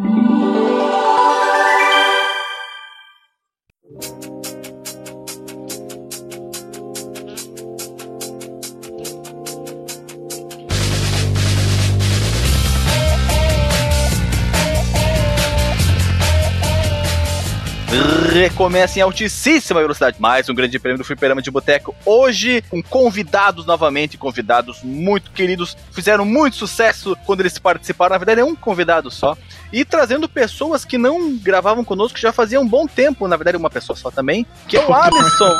Thank you. Recomeça em altíssima velocidade. Mais um grande prêmio do Fliperama de Boteco. Hoje, com convidados novamente, convidados muito queridos, fizeram muito sucesso quando eles participaram. Na verdade, é um convidado só. E trazendo pessoas que não gravavam conosco já fazia um bom tempo. Na verdade, uma pessoa só também, que é o Alisson.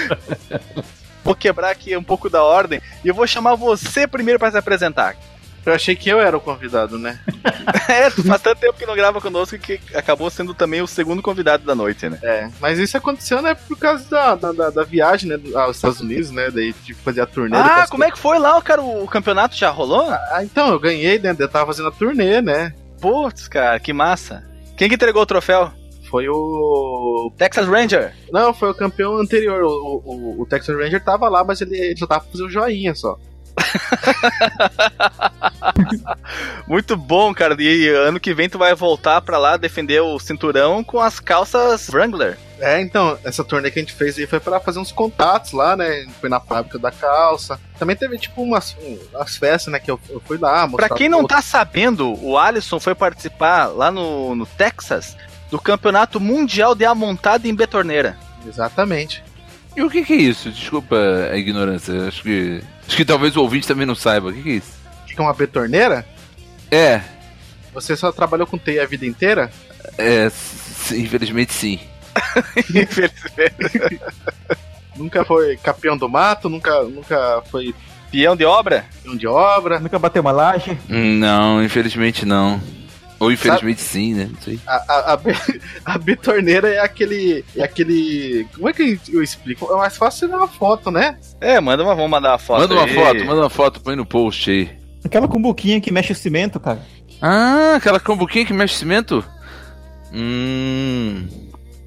vou quebrar aqui um pouco da ordem e eu vou chamar você primeiro para se apresentar. Eu achei que eu era o convidado, né? é, faz tanto tempo que não grava conosco que acabou sendo também o segundo convidado da noite, né? É, mas isso aconteceu, né, por causa da, da, da viagem, né, aos Estados Unidos, né, daí de fazer a turnê. Ah, como é que foi lá, cara? O campeonato já rolou? Ah, então, eu ganhei, né, eu tava fazendo a turnê, né? Putz, cara, que massa. Quem que entregou o troféu? Foi o. Texas Ranger? Não, foi o campeão anterior. O, o, o Texas Ranger tava lá, mas ele, ele só tava fazendo joinha só. Muito bom, cara. E ano que vem tu vai voltar pra lá defender o cinturão com as calças Wrangler. É, então, essa turnê que a gente fez aí foi para fazer uns contatos lá, né? Foi na fábrica da calça. Também teve, tipo, umas, umas festas, né? Que eu, eu fui lá. Pra quem não tá sabendo, o Alisson foi participar lá no, no Texas do Campeonato Mundial de Amontada em Betorneira. Exatamente. E o que, que é isso? Desculpa a ignorância. Acho que Acho que talvez o ouvinte também não saiba. O que, que é isso? O que é uma betorneira? É. Você só trabalhou com TI a vida inteira? É, infelizmente sim. infelizmente. nunca foi campeão do mato, nunca, nunca foi. Peão de obra? Peão de obra. Nunca bateu uma laje? Não, infelizmente não. Ou infelizmente Sabe, sim, né? Não sei. A, a, a, a betorneira é aquele. É aquele. Como é que eu explico? É mais fácil você dar uma foto, né? É, manda uma, vamos mandar uma foto. Manda uma aí. foto, manda uma foto, põe no post aí. Aquela cumbuquinha que mexe o cimento, cara. Ah, aquela cumbuquinha que mexe o cimento? Hum.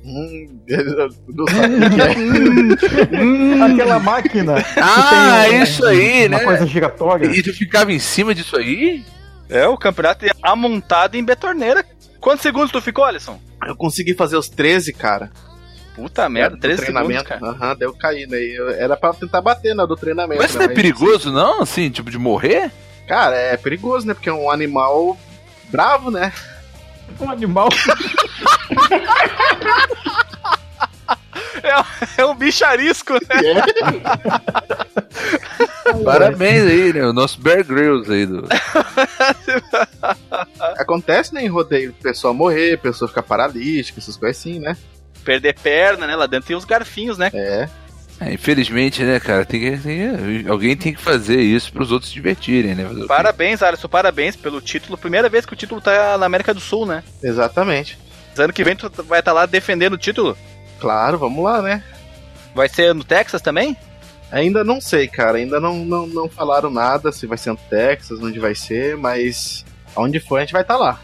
Hum, não sabe o que é. hum, aquela máquina. Ah, tem, isso aí, uma né? Uma coisa giratória. E tu ficava em cima disso aí? É, o campeonato é amontado em betorneira. Quantos segundos tu ficou, Alisson? Eu consegui fazer os 13, cara. Puta merda, 13 treinamento. segundos, Aham, uhum, daí eu caí, né? Era pra tentar bater, né, do treinamento. Mas isso não é perigoso, não? Assim, tipo, de morrer? Cara, é perigoso, né? Porque é um animal bravo, né? Um animal. É, é um bicharisco, né? É. Parabéns aí, né? O nosso Bear Grylls aí. Do... Acontece, né, em rodeio, pessoa morrer, pessoa ficar paralítica, essas coisas assim, né? Perder perna, né? Lá dentro tem os garfinhos, né? É. É, infelizmente, né, cara, tem que, tem, alguém tem que fazer isso para os outros se divertirem, né? Parabéns, Alisson, parabéns pelo título. Primeira vez que o título tá na América do Sul, né? Exatamente. Ano que vem tu vai estar tá lá defendendo o título? Claro, vamos lá, né? Vai ser no Texas também? Ainda não sei, cara. Ainda não, não, não falaram nada se vai ser no Texas, onde vai ser, mas aonde for a gente vai estar tá lá.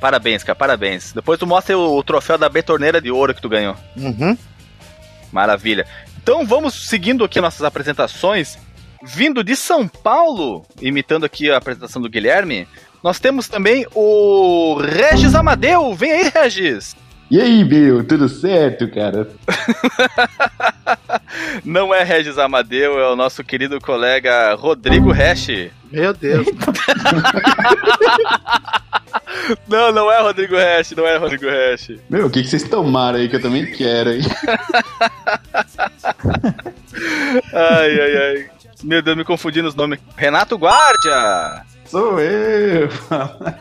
Parabéns, cara, parabéns. Depois tu mostra o, o troféu da betorneira de ouro que tu ganhou. Uhum. Maravilha. Então vamos seguindo aqui nossas apresentações. Vindo de São Paulo, imitando aqui a apresentação do Guilherme, nós temos também o Regis Amadeu. Vem aí, Regis! E aí, Bill, tudo certo, cara? Não é Regis Amadeu, é o nosso querido colega Rodrigo Hash. Meu Deus. não, não é Rodrigo Hash, não é Rodrigo Hash. Meu, o que, que vocês tomaram aí que eu também quero, hein? ai, ai, ai. Meu Deus, me confundi nos nomes. Renato Guardia! Sou eu!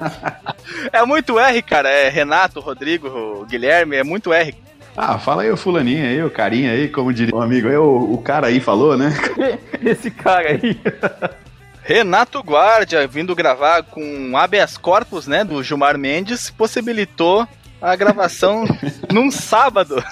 é muito R, cara. É Renato, Rodrigo, Guilherme, é muito R. Ah, fala aí o fulaninho aí, o carinha aí, como diria um amigo aí, o, o cara aí falou, né? Esse cara aí. Renato Guardia, vindo gravar com habeas corpus, né, do Gilmar Mendes, possibilitou a gravação num sábado.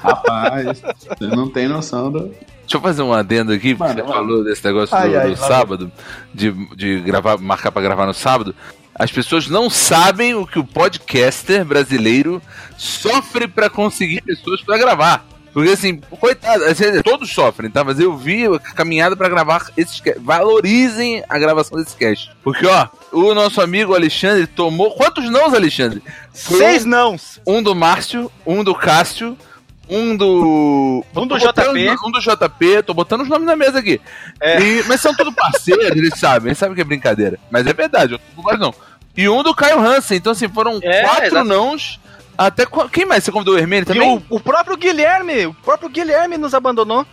Rapaz, você não tem noção do, Deixa eu fazer um adendo aqui, porque você falou desse negócio ai, do, ai, do sábado, de, de gravar, marcar para gravar no sábado. As pessoas não sabem o que o podcaster brasileiro sofre para conseguir pessoas para gravar. Porque assim, coitado, assim, todos sofrem, tá? Mas eu vi a caminhada pra gravar esses Valorizem a gravação desse cast. Porque, ó, o nosso amigo Alexandre tomou. Quantos nãos, Alexandre? Foi Seis um, nãos! Um do Márcio, um do Cássio, um do. Um do JP. Um do JP, tô botando os nomes na mesa aqui. É. E, mas são tudo parceiros, eles sabem, eles sabem que é brincadeira. Mas é verdade, eu não não. E um do Caio Hansen, então assim, foram é, quatro exatamente. nãos. Até quem mais? Você convidou o Hermínio também? O, o, próprio Guilherme, o próprio Guilherme nos abandonou.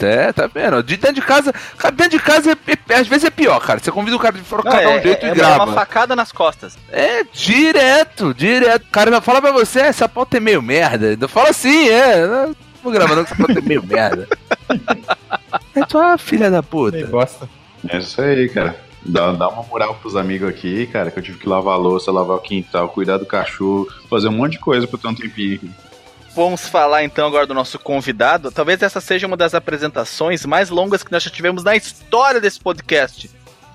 É, tá vendo? De dentro de casa, dentro de casa é, é, às vezes é pior, cara. Você convida o cara de fora cada é, um jeito é, e grava. É uma facada nas costas. É, direto, direto. O cara fala pra você, essa pauta é meio merda. Eu falo assim, é. Não vou gravar não, essa pauta é meio merda. é tua filha da puta. Gosta. É isso aí, cara. Dá, dá uma moral pros amigos aqui, cara, que eu tive que lavar a louça, lavar o quintal, cuidar do cachorro, fazer um monte de coisa pra ter um tempinho. Vamos falar então agora do nosso convidado. Talvez essa seja uma das apresentações mais longas que nós já tivemos na história desse podcast.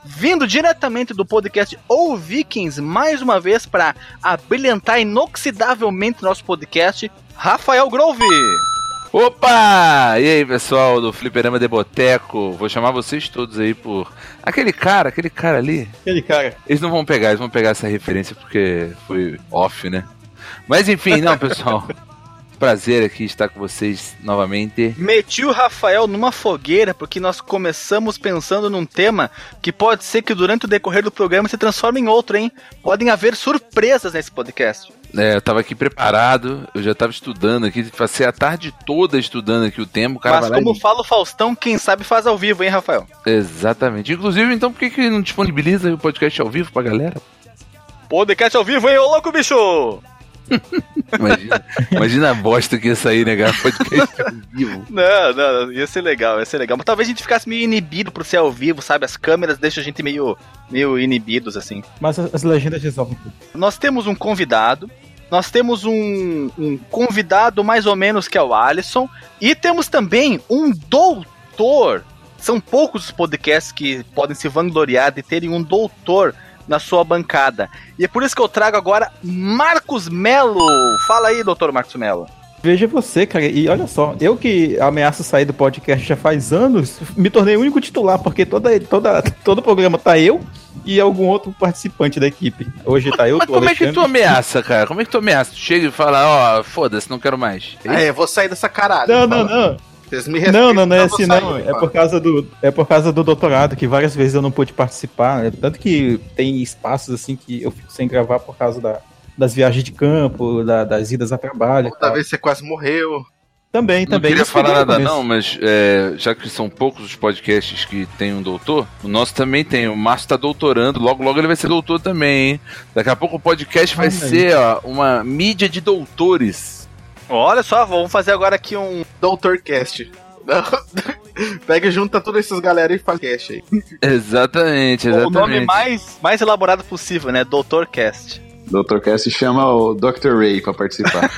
Vindo diretamente do podcast Ou Vikings, mais uma vez para abrilhantar inoxidavelmente nosso podcast, Rafael Grove. Opa! E aí, pessoal do Fliperama de Boteco? Vou chamar vocês todos aí por. Aquele cara, aquele cara ali. Aquele cara. Eles não vão pegar, eles vão pegar essa referência porque foi off, né? Mas enfim, não, pessoal. Prazer aqui estar com vocês novamente. Meti o Rafael numa fogueira porque nós começamos pensando num tema que pode ser que durante o decorrer do programa se transforme em outro, hein? Podem haver surpresas nesse podcast. É, eu tava aqui preparado, eu já tava estudando aqui, passei a tarde toda estudando aqui o tema. O cara Mas como e... fala o Faustão, quem sabe faz ao vivo, hein, Rafael? Exatamente. Inclusive, então, por que, que não disponibiliza o podcast ao vivo pra galera? Podcast ao vivo, hein, ô louco bicho! Imagina, imagina a bosta que ia sair, né, cara? Podcast ao vivo. Não, não, ia ser legal, ia ser legal. Mas talvez a gente ficasse meio inibido por ser ao vivo, sabe? As câmeras deixam a gente meio, meio inibidos, assim. Mas as legendas resolvem tudo. Nós temos um convidado nós temos um, um convidado mais ou menos que é o Alisson. E temos também um doutor. São poucos os podcasts que podem se vangloriar de terem um doutor na sua bancada. E é por isso que eu trago agora Marcos Melo. Fala aí, doutor Marcos Melo. Veja você, cara, e olha só, eu que ameaço sair do podcast já faz anos, me tornei o único titular, porque toda, toda, todo programa tá eu e algum outro participante da equipe. Hoje tá eu, Mas como Alexandre. é que tu ameaça, cara? Como é que tu ameaça? Tu chega e fala, ó, oh, foda-se, não quero mais. É, é, eu vou sair dessa caralho. Não, não, não. Vocês me não, não, não é assim, não. É por, causa do, é por causa do doutorado, que várias vezes eu não pude participar. Né? Tanto que tem espaços assim que eu fico sem gravar por causa da, das viagens de campo, da, das idas a trabalho. Outra vez você quase morreu. Também, também. Não queria falar nada não, mas é, já que são poucos os podcasts que tem um doutor, o nosso também tem. O Márcio tá doutorando, logo logo ele vai ser doutor também, hein? Daqui a pouco o podcast vai ser ó, uma mídia de doutores. Olha só, vamos fazer agora aqui um Doutorcast. Pega e junta todas essas galera e faz cast aí. Exatamente, exatamente. O nome mais, mais elaborado possível, né? Doutorcast. Dr. Cass chama o Dr. Ray pra participar.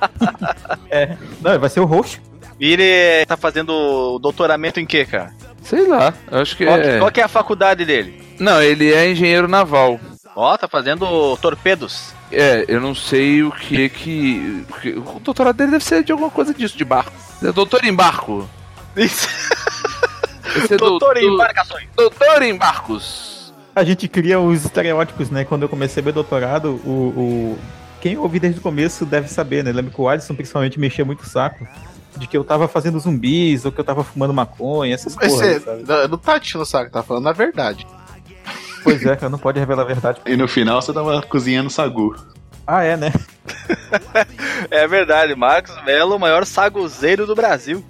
é, não, vai ser o host. E ele tá fazendo doutoramento em quê, cara? Sei lá, acho que qual, é. Qual que é a faculdade dele? Não, ele é engenheiro naval. Ó, oh, tá fazendo torpedos. É, eu não sei o que que. O doutorado dele deve ser de alguma coisa disso, de barco. É doutor em barco. Isso. É doutor, em embarcações. Doutor em barcos a gente cria os estereótipos, né? Quando eu comecei meu doutorado, o, o... quem ouvi desde o começo deve saber, né? Lembro que o Alisson principalmente mexia muito o saco de que eu tava fazendo zumbis ou que eu tava fumando maconha, essas coisas. Você não tá tirando o saco, tá falando a verdade. Pois é, cara, não pode revelar a verdade. E no final você tava cozinhando sagu. Ah, é, né? é verdade, Marcos Melo, o maior saguzeiro do Brasil.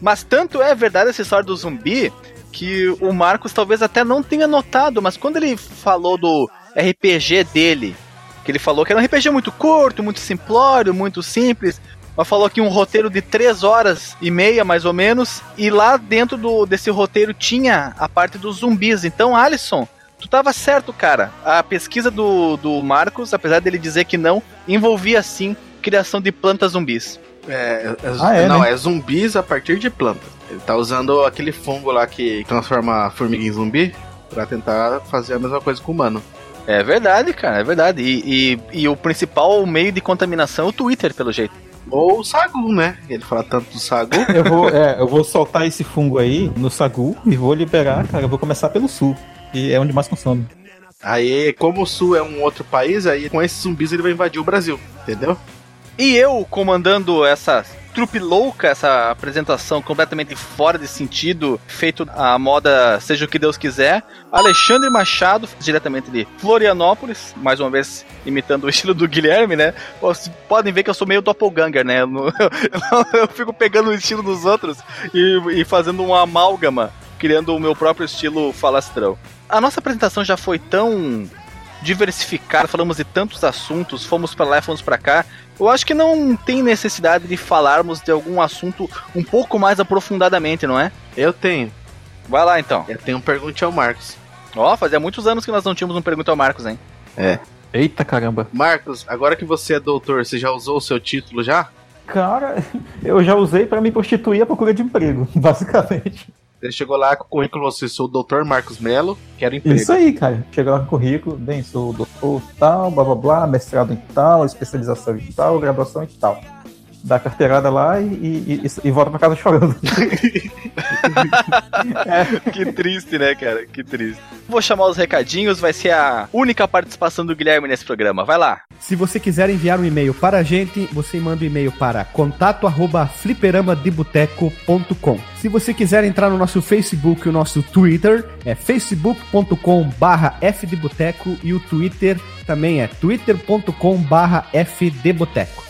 Mas tanto é verdade essa história do zumbi que o Marcos talvez até não tenha notado, mas quando ele falou do RPG dele, que ele falou que era um RPG muito curto, muito simplório, muito simples, mas falou que um roteiro de 3 horas e meia, mais ou menos, e lá dentro do, desse roteiro tinha a parte dos zumbis. Então, Alisson, tu tava certo, cara. A pesquisa do, do Marcos, apesar dele dizer que não, envolvia sim criação de plantas zumbis. É, é, ah, é não, né? é zumbis a partir de plantas. Ele tá usando aquele fungo lá que transforma a formiga em zumbi para tentar fazer a mesma coisa com o humano. É verdade, cara, é verdade. E, e, e, o principal meio de contaminação é o Twitter, pelo jeito. Ou o Sagu, né? Ele fala tanto do Sagu. eu, vou, é, eu vou soltar esse fungo aí no Sagu e vou liberar, cara. Eu vou começar pelo sul, que é onde mais consome. Aí, como o sul é um outro país, aí com esses zumbis ele vai invadir o Brasil, entendeu? E eu comandando essa trupe louca, essa apresentação completamente fora de sentido, feito a moda seja o que Deus quiser. Alexandre Machado, diretamente de Florianópolis, mais uma vez imitando o estilo do Guilherme, né? Vocês podem ver que eu sou meio doppelganger, né? Eu, eu, eu fico pegando o estilo dos outros e, e fazendo uma amálgama, criando o meu próprio estilo falastrão. A nossa apresentação já foi tão diversificada, falamos de tantos assuntos, fomos para lá e fomos para cá, eu acho que não tem necessidade de falarmos de algum assunto um pouco mais aprofundadamente, não é? Eu tenho. Vai lá então. Eu tenho um pergunte ao Marcos. Ó, oh, fazia muitos anos que nós não tínhamos um pergunta ao Marcos, hein? É. Eita caramba. Marcos, agora que você é doutor, você já usou o seu título já? Cara, eu já usei para me prostituir à procura de emprego, basicamente. Ele chegou lá com o currículo, você sou o doutor Marcos Melo, quero emprego. Isso aí, cara. Chegou lá com o currículo, bem, sou doutor tal, blá blá blá, mestrado em tal, especialização em tal, graduação em tal dá carteirada lá e, e, e, e volta pra casa chorando. é. Que triste, né, cara? Que triste. Vou chamar os recadinhos, vai ser a única participação do Guilherme nesse programa. Vai lá. Se você quiser enviar um e-mail para a gente, você manda um e-mail para contato@fliperamadeboteco.com. Se você quiser entrar no nosso Facebook e o nosso Twitter, é facebook.com/fdeboteco e o Twitter também é twitter.com/fdeboteco.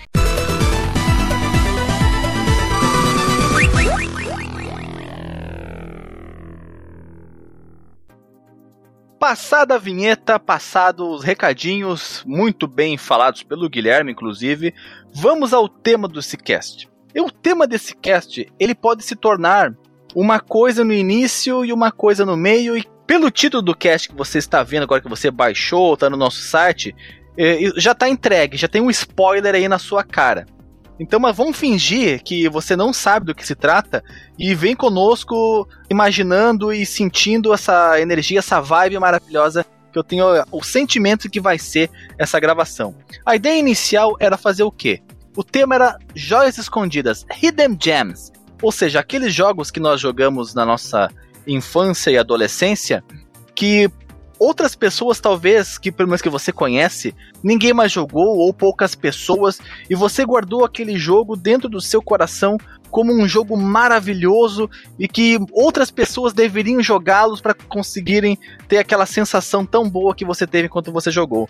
Passada a vinheta, passados os recadinhos, muito bem falados pelo Guilherme, inclusive, vamos ao tema do cast. E o tema desse cast, ele pode se tornar uma coisa no início e uma coisa no meio, e pelo título do cast que você está vendo agora que você baixou, está no nosso site, é, já está entregue, já tem um spoiler aí na sua cara. Então, mas vamos fingir que você não sabe do que se trata e vem conosco imaginando e sentindo essa energia, essa vibe maravilhosa que eu tenho o sentimento que vai ser essa gravação. A ideia inicial era fazer o quê? O tema era joias escondidas, hidden gems, ou seja, aqueles jogos que nós jogamos na nossa infância e adolescência que outras pessoas, talvez, que pelo menos que você conhece, ninguém mais jogou ou poucas pessoas, e você guardou aquele jogo dentro do seu coração como um jogo maravilhoso e que outras pessoas deveriam jogá-los para conseguirem ter aquela sensação tão boa que você teve enquanto você jogou.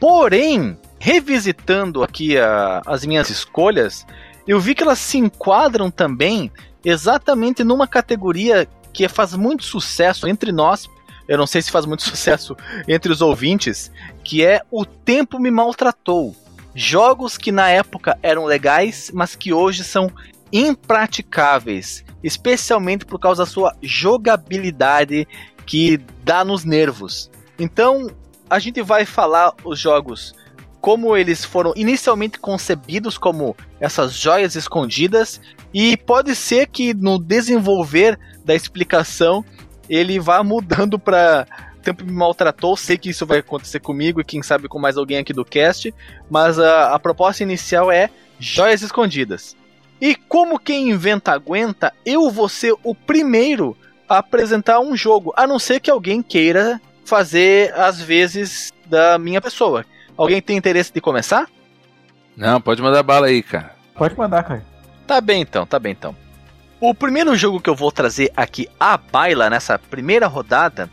Porém, revisitando aqui a, as minhas escolhas, eu vi que elas se enquadram também exatamente numa categoria que faz muito sucesso entre nós, eu não sei se faz muito sucesso entre os ouvintes, que é O Tempo Me Maltratou. Jogos que na época eram legais, mas que hoje são impraticáveis, especialmente por causa da sua jogabilidade que dá nos nervos. Então, a gente vai falar os jogos como eles foram inicialmente concebidos como essas joias escondidas e pode ser que no desenvolver da explicação ele vai mudando pra. Tempo me maltratou, sei que isso vai acontecer comigo e quem sabe com mais alguém aqui do cast, mas a, a proposta inicial é joias escondidas. E como quem inventa aguenta, eu vou ser o primeiro a apresentar um jogo, a não ser que alguém queira fazer as vezes da minha pessoa. Alguém tem interesse de começar? Não, pode mandar bala aí, cara. Pode mandar, cara. Tá bem então, tá bem então. O primeiro jogo que eu vou trazer aqui à baila nessa primeira rodada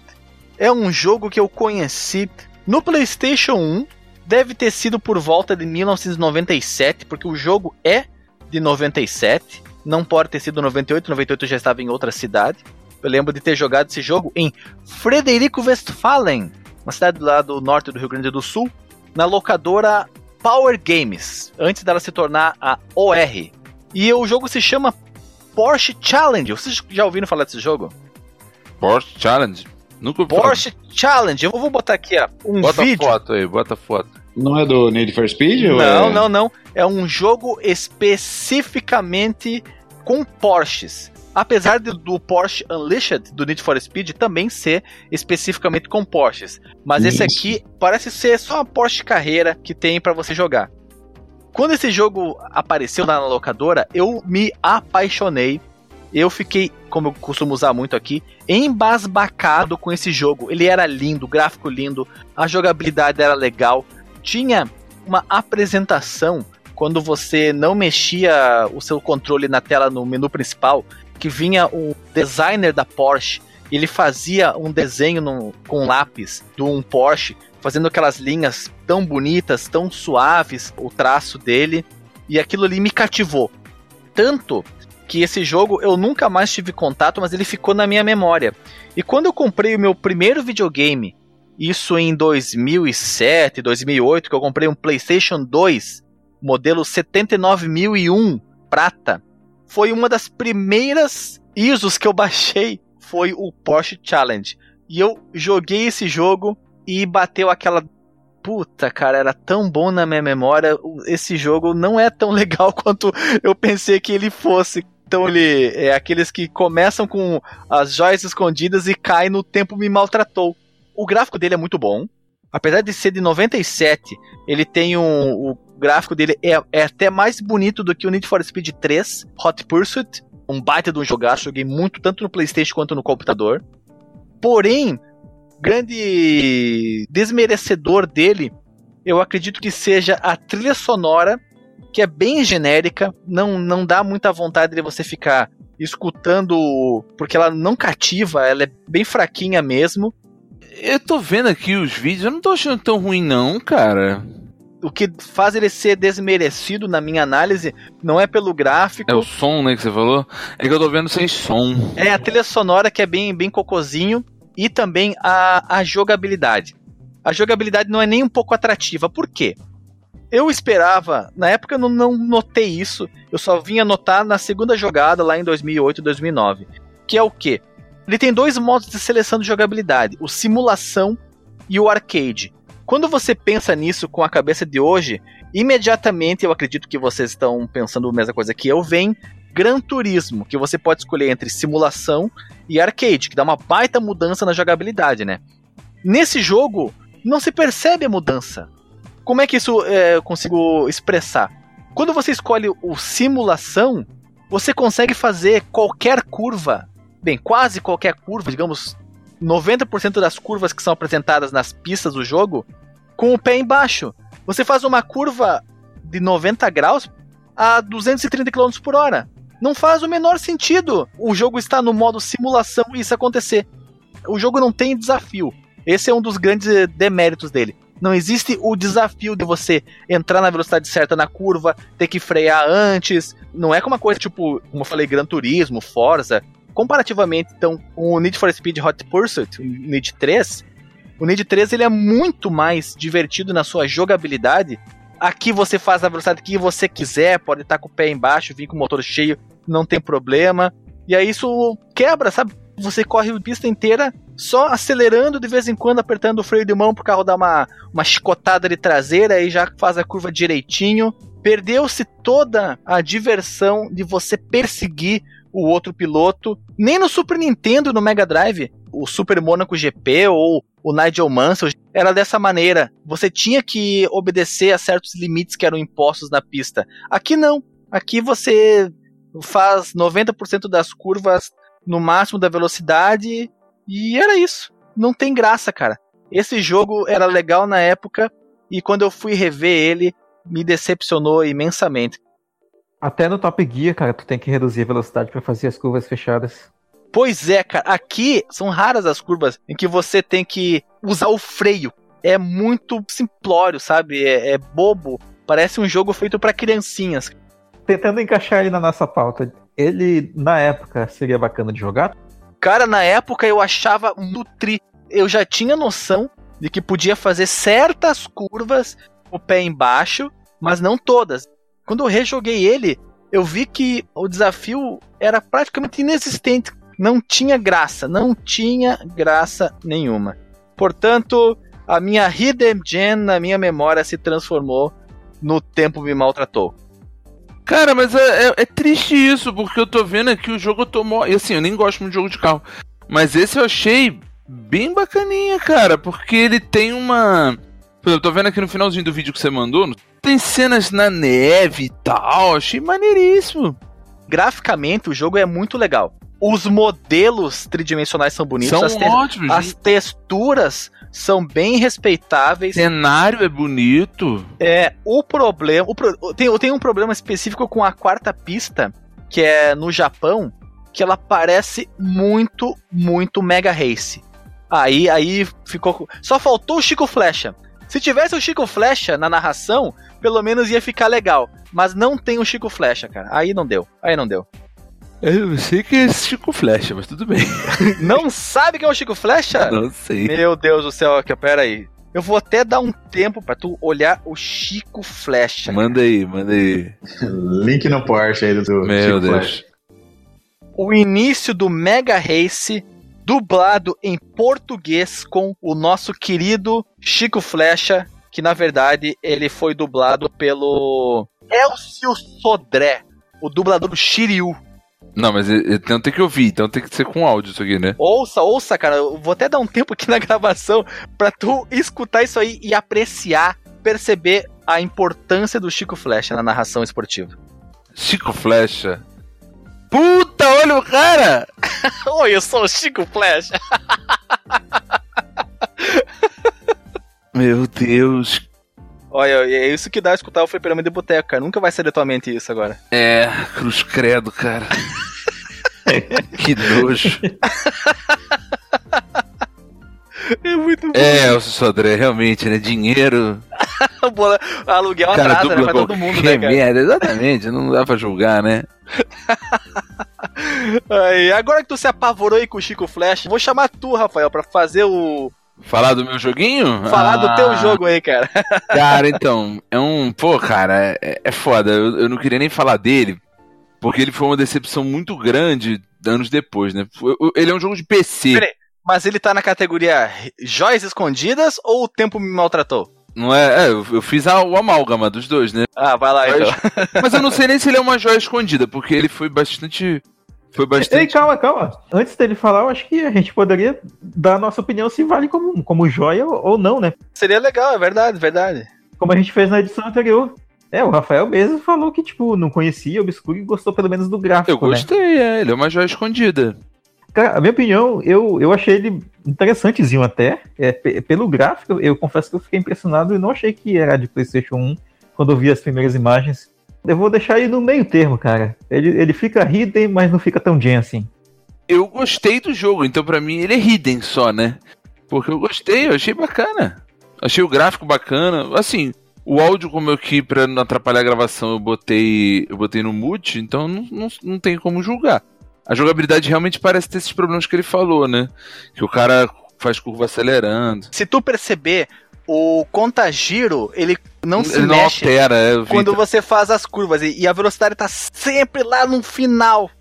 é um jogo que eu conheci no PlayStation 1. Deve ter sido por volta de 1997, porque o jogo é de 97. Não pode ter sido 98, 98 já estava em outra cidade. Eu lembro de ter jogado esse jogo em Frederico Westphalen, uma cidade lá do norte do Rio Grande do Sul, na locadora Power Games, antes dela se tornar a OR. E o jogo se chama Porsche Challenge. Vocês já ouviram falar desse jogo? Porsche Challenge? Nunca Porsche falar. Challenge. Eu vou botar aqui, ó, um bota vídeo. Bota foto aí, bota foto. Não é do Need for Speed? Não, é... não, não. É um jogo especificamente com Porsches. Apesar de, do Porsche Unleashed, do Need for Speed, também ser especificamente com Porsches. Mas Isso. esse aqui parece ser só uma Porsche carreira que tem para você jogar. Quando esse jogo apareceu na locadora, eu me apaixonei. Eu fiquei, como eu costumo usar muito aqui, embasbacado com esse jogo. Ele era lindo, gráfico lindo, a jogabilidade era legal. Tinha uma apresentação quando você não mexia o seu controle na tela no menu principal, que vinha o designer da Porsche, ele fazia um desenho no, com lápis de um Porsche, fazendo aquelas linhas tão bonitas, tão suaves, o traço dele, e aquilo ali me cativou. Tanto que esse jogo eu nunca mais tive contato, mas ele ficou na minha memória. E quando eu comprei o meu primeiro videogame, isso em 2007, 2008, que eu comprei um PlayStation 2, modelo 79001 prata, foi uma das primeiras ISOs que eu baixei, foi o Porsche Challenge. E eu joguei esse jogo e bateu aquela puta, cara, era tão bom na minha memória. Esse jogo não é tão legal quanto eu pensei que ele fosse. Então ele é aqueles que começam com as joias escondidas e cai no tempo me maltratou. O gráfico dele é muito bom. Apesar de ser de 97, ele tem um, o gráfico dele é, é até mais bonito do que o Need for Speed 3 Hot Pursuit. Um baita de um jogaço, joguei muito tanto no PlayStation quanto no computador. Porém, grande desmerecedor dele, eu acredito que seja a trilha sonora, que é bem genérica, não, não dá muita vontade de você ficar escutando, porque ela não cativa, ela é bem fraquinha mesmo. Eu tô vendo aqui os vídeos, eu não tô achando tão ruim não, cara o que faz ele ser desmerecido na minha análise não é pelo gráfico. É o som, né, que você falou? É que eu tô vendo sem som. É a trilha sonora que é bem, bem cocozinho e também a, a jogabilidade. A jogabilidade não é nem um pouco atrativa. Por quê? Eu esperava, na época eu não, não notei isso, eu só vinha notar na segunda jogada lá em 2008 e 2009. Que é o quê? Ele tem dois modos de seleção de jogabilidade: o simulação e o arcade. Quando você pensa nisso com a cabeça de hoje, imediatamente eu acredito que vocês estão pensando a mesma coisa que eu, vem Gran Turismo, que você pode escolher entre simulação e arcade, que dá uma baita mudança na jogabilidade, né? Nesse jogo, não se percebe a mudança. Como é que isso é, eu consigo expressar? Quando você escolhe o simulação, você consegue fazer qualquer curva, bem, quase qualquer curva, digamos 90% das curvas que são apresentadas nas pistas do jogo com o pé embaixo. Você faz uma curva de 90 graus a 230 km por hora. Não faz o menor sentido o jogo está no modo simulação e isso acontecer. O jogo não tem desafio. Esse é um dos grandes deméritos dele. Não existe o desafio de você entrar na velocidade certa na curva, ter que frear antes. Não é como uma coisa tipo, como eu falei, Gran Turismo, Forza, comparativamente, então, o Need for Speed Hot Pursuit, o Need 3, o Need 3 ele é muito mais divertido na sua jogabilidade. Aqui você faz a velocidade que você quiser, pode estar com o pé embaixo, vir com o motor cheio, não tem problema. E aí isso quebra, sabe? Você corre a pista inteira só acelerando de vez em quando, apertando o freio de mão pro carro dar uma, uma chicotada de traseira e já faz a curva direitinho. Perdeu-se toda a diversão de você perseguir o outro piloto. Nem no Super Nintendo, no Mega Drive, o Super Monaco GP ou o Nigel Mansell era dessa maneira. Você tinha que obedecer a certos limites que eram impostos na pista. Aqui não. Aqui você faz 90% das curvas no máximo da velocidade e era isso. Não tem graça, cara. Esse jogo era legal na época e quando eu fui rever ele, me decepcionou imensamente. Até no Top Gear, cara, tu tem que reduzir a velocidade para fazer as curvas fechadas. Pois é, cara. Aqui são raras as curvas em que você tem que usar o freio. É muito simplório, sabe? É, é bobo. Parece um jogo feito para criancinhas. Tentando encaixar ele na nossa pauta, ele na época seria bacana de jogar? Cara, na época eu achava nutri. Eu já tinha noção de que podia fazer certas curvas com o pé embaixo, mas não todas. Quando eu rejoguei ele, eu vi que o desafio era praticamente inexistente. Não tinha graça, não tinha graça nenhuma. Portanto, a minha Hidden Gem na minha memória se transformou no Tempo Me Maltratou. Cara, mas é, é, é, triste isso, porque eu tô vendo aqui o jogo tomou. Assim, eu nem gosto muito de jogo de carro. Mas esse eu achei bem bacaninha, cara, porque ele tem uma. Eu tô vendo aqui no finalzinho do vídeo que você mandou, tem cenas na neve e tal, achei maneiríssimo. Graficamente, o jogo é muito legal. Os modelos tridimensionais são bonitos, são as, te ótimos, as texturas são bem respeitáveis. O cenário é bonito. É, o problema. O pro, tem, tem um problema específico com a quarta pista, que é no Japão, que ela parece muito, muito Mega Race. Aí, aí ficou. Só faltou o Chico Flecha. Se tivesse o Chico Flecha na narração, pelo menos ia ficar legal. Mas não tem o Chico Flecha, cara. Aí não deu. Aí não deu. Eu sei que é Chico Flecha, mas tudo bem. não sabe que é o Chico Flecha? Não sei. Meu Deus do céu, aqui, pera aí. Eu vou até dar um tempo para tu olhar o Chico Flecha. Manda aí, manda aí. Link no Porsche aí do Meu Chico Deus. Flecha. O início do Mega Race dublado em português com o nosso querido Chico Flecha, que na verdade ele foi dublado pelo Elcio Sodré, o dublador do Shiryu. Não, mas então tem que ouvir, então tem que ser com áudio isso aqui, né? Ouça, ouça, cara. Eu vou até dar um tempo aqui na gravação pra tu escutar isso aí e apreciar, perceber a importância do Chico Flecha na narração esportiva. Chico Flecha Puta, olha o cara! Oi, eu sou o Chico Flash. Meu Deus. Olha, é isso que dá escutar o Fliperama de Boteco, cara. Nunca vai ser da tua mente isso agora. É, cruz credo, cara. que nojo. É muito bom. É, o Sodré, realmente, né? Dinheiro. Aluguel atrasa, né? Pra todo mundo, né, cara? Merda, exatamente, não dá pra julgar, né? Aí, agora que tu se apavorou aí com o Chico Flash, vou chamar tu, Rafael, pra fazer o. Falar do meu joguinho? Falar ah, do teu jogo aí, cara. Cara, então, é um. Pô, cara, é, é foda. Eu, eu não queria nem falar dele, porque ele foi uma decepção muito grande anos depois, né? Ele é um jogo de PC. Peraí, mas ele tá na categoria Joias Escondidas ou O Tempo Me Maltratou? Não é, é eu, eu, fiz a, o amálgama dos dois, né? Ah, vai lá mas, então. mas eu não sei nem se ele é uma joia escondida, porque ele foi bastante. Foi bastante. Ei, calma, calma. Antes dele falar, eu acho que a gente poderia dar a nossa opinião se vale como, como joia ou não, né? Seria legal, é verdade, verdade. Como a gente fez na edição anterior. É, o Rafael mesmo falou que, tipo, não conhecia o Obscuro e gostou pelo menos do gráfico. Eu né? gostei, né? é, ele é uma joia escondida. Cara, a minha opinião, eu, eu achei ele interessantezinho até. É, pelo gráfico, eu confesso que eu fiquei impressionado e não achei que era de PlayStation 1 quando eu vi as primeiras imagens. Eu vou deixar ele no meio termo, cara. Ele, ele fica hidden, mas não fica tão gen assim. Eu gostei do jogo, então para mim ele é hidden só, né? Porque eu gostei, eu achei bacana. Achei o gráfico bacana. Assim, o áudio, como eu aqui, pra não atrapalhar a gravação, eu botei, eu botei no mute, então não, não, não tem como julgar a jogabilidade realmente parece ter esses problemas que ele falou, né? Que o cara faz curva acelerando. Se tu perceber, o contagiro, ele não ele se não mexe altera, é, quando você faz as curvas. E a velocidade tá sempre lá no final.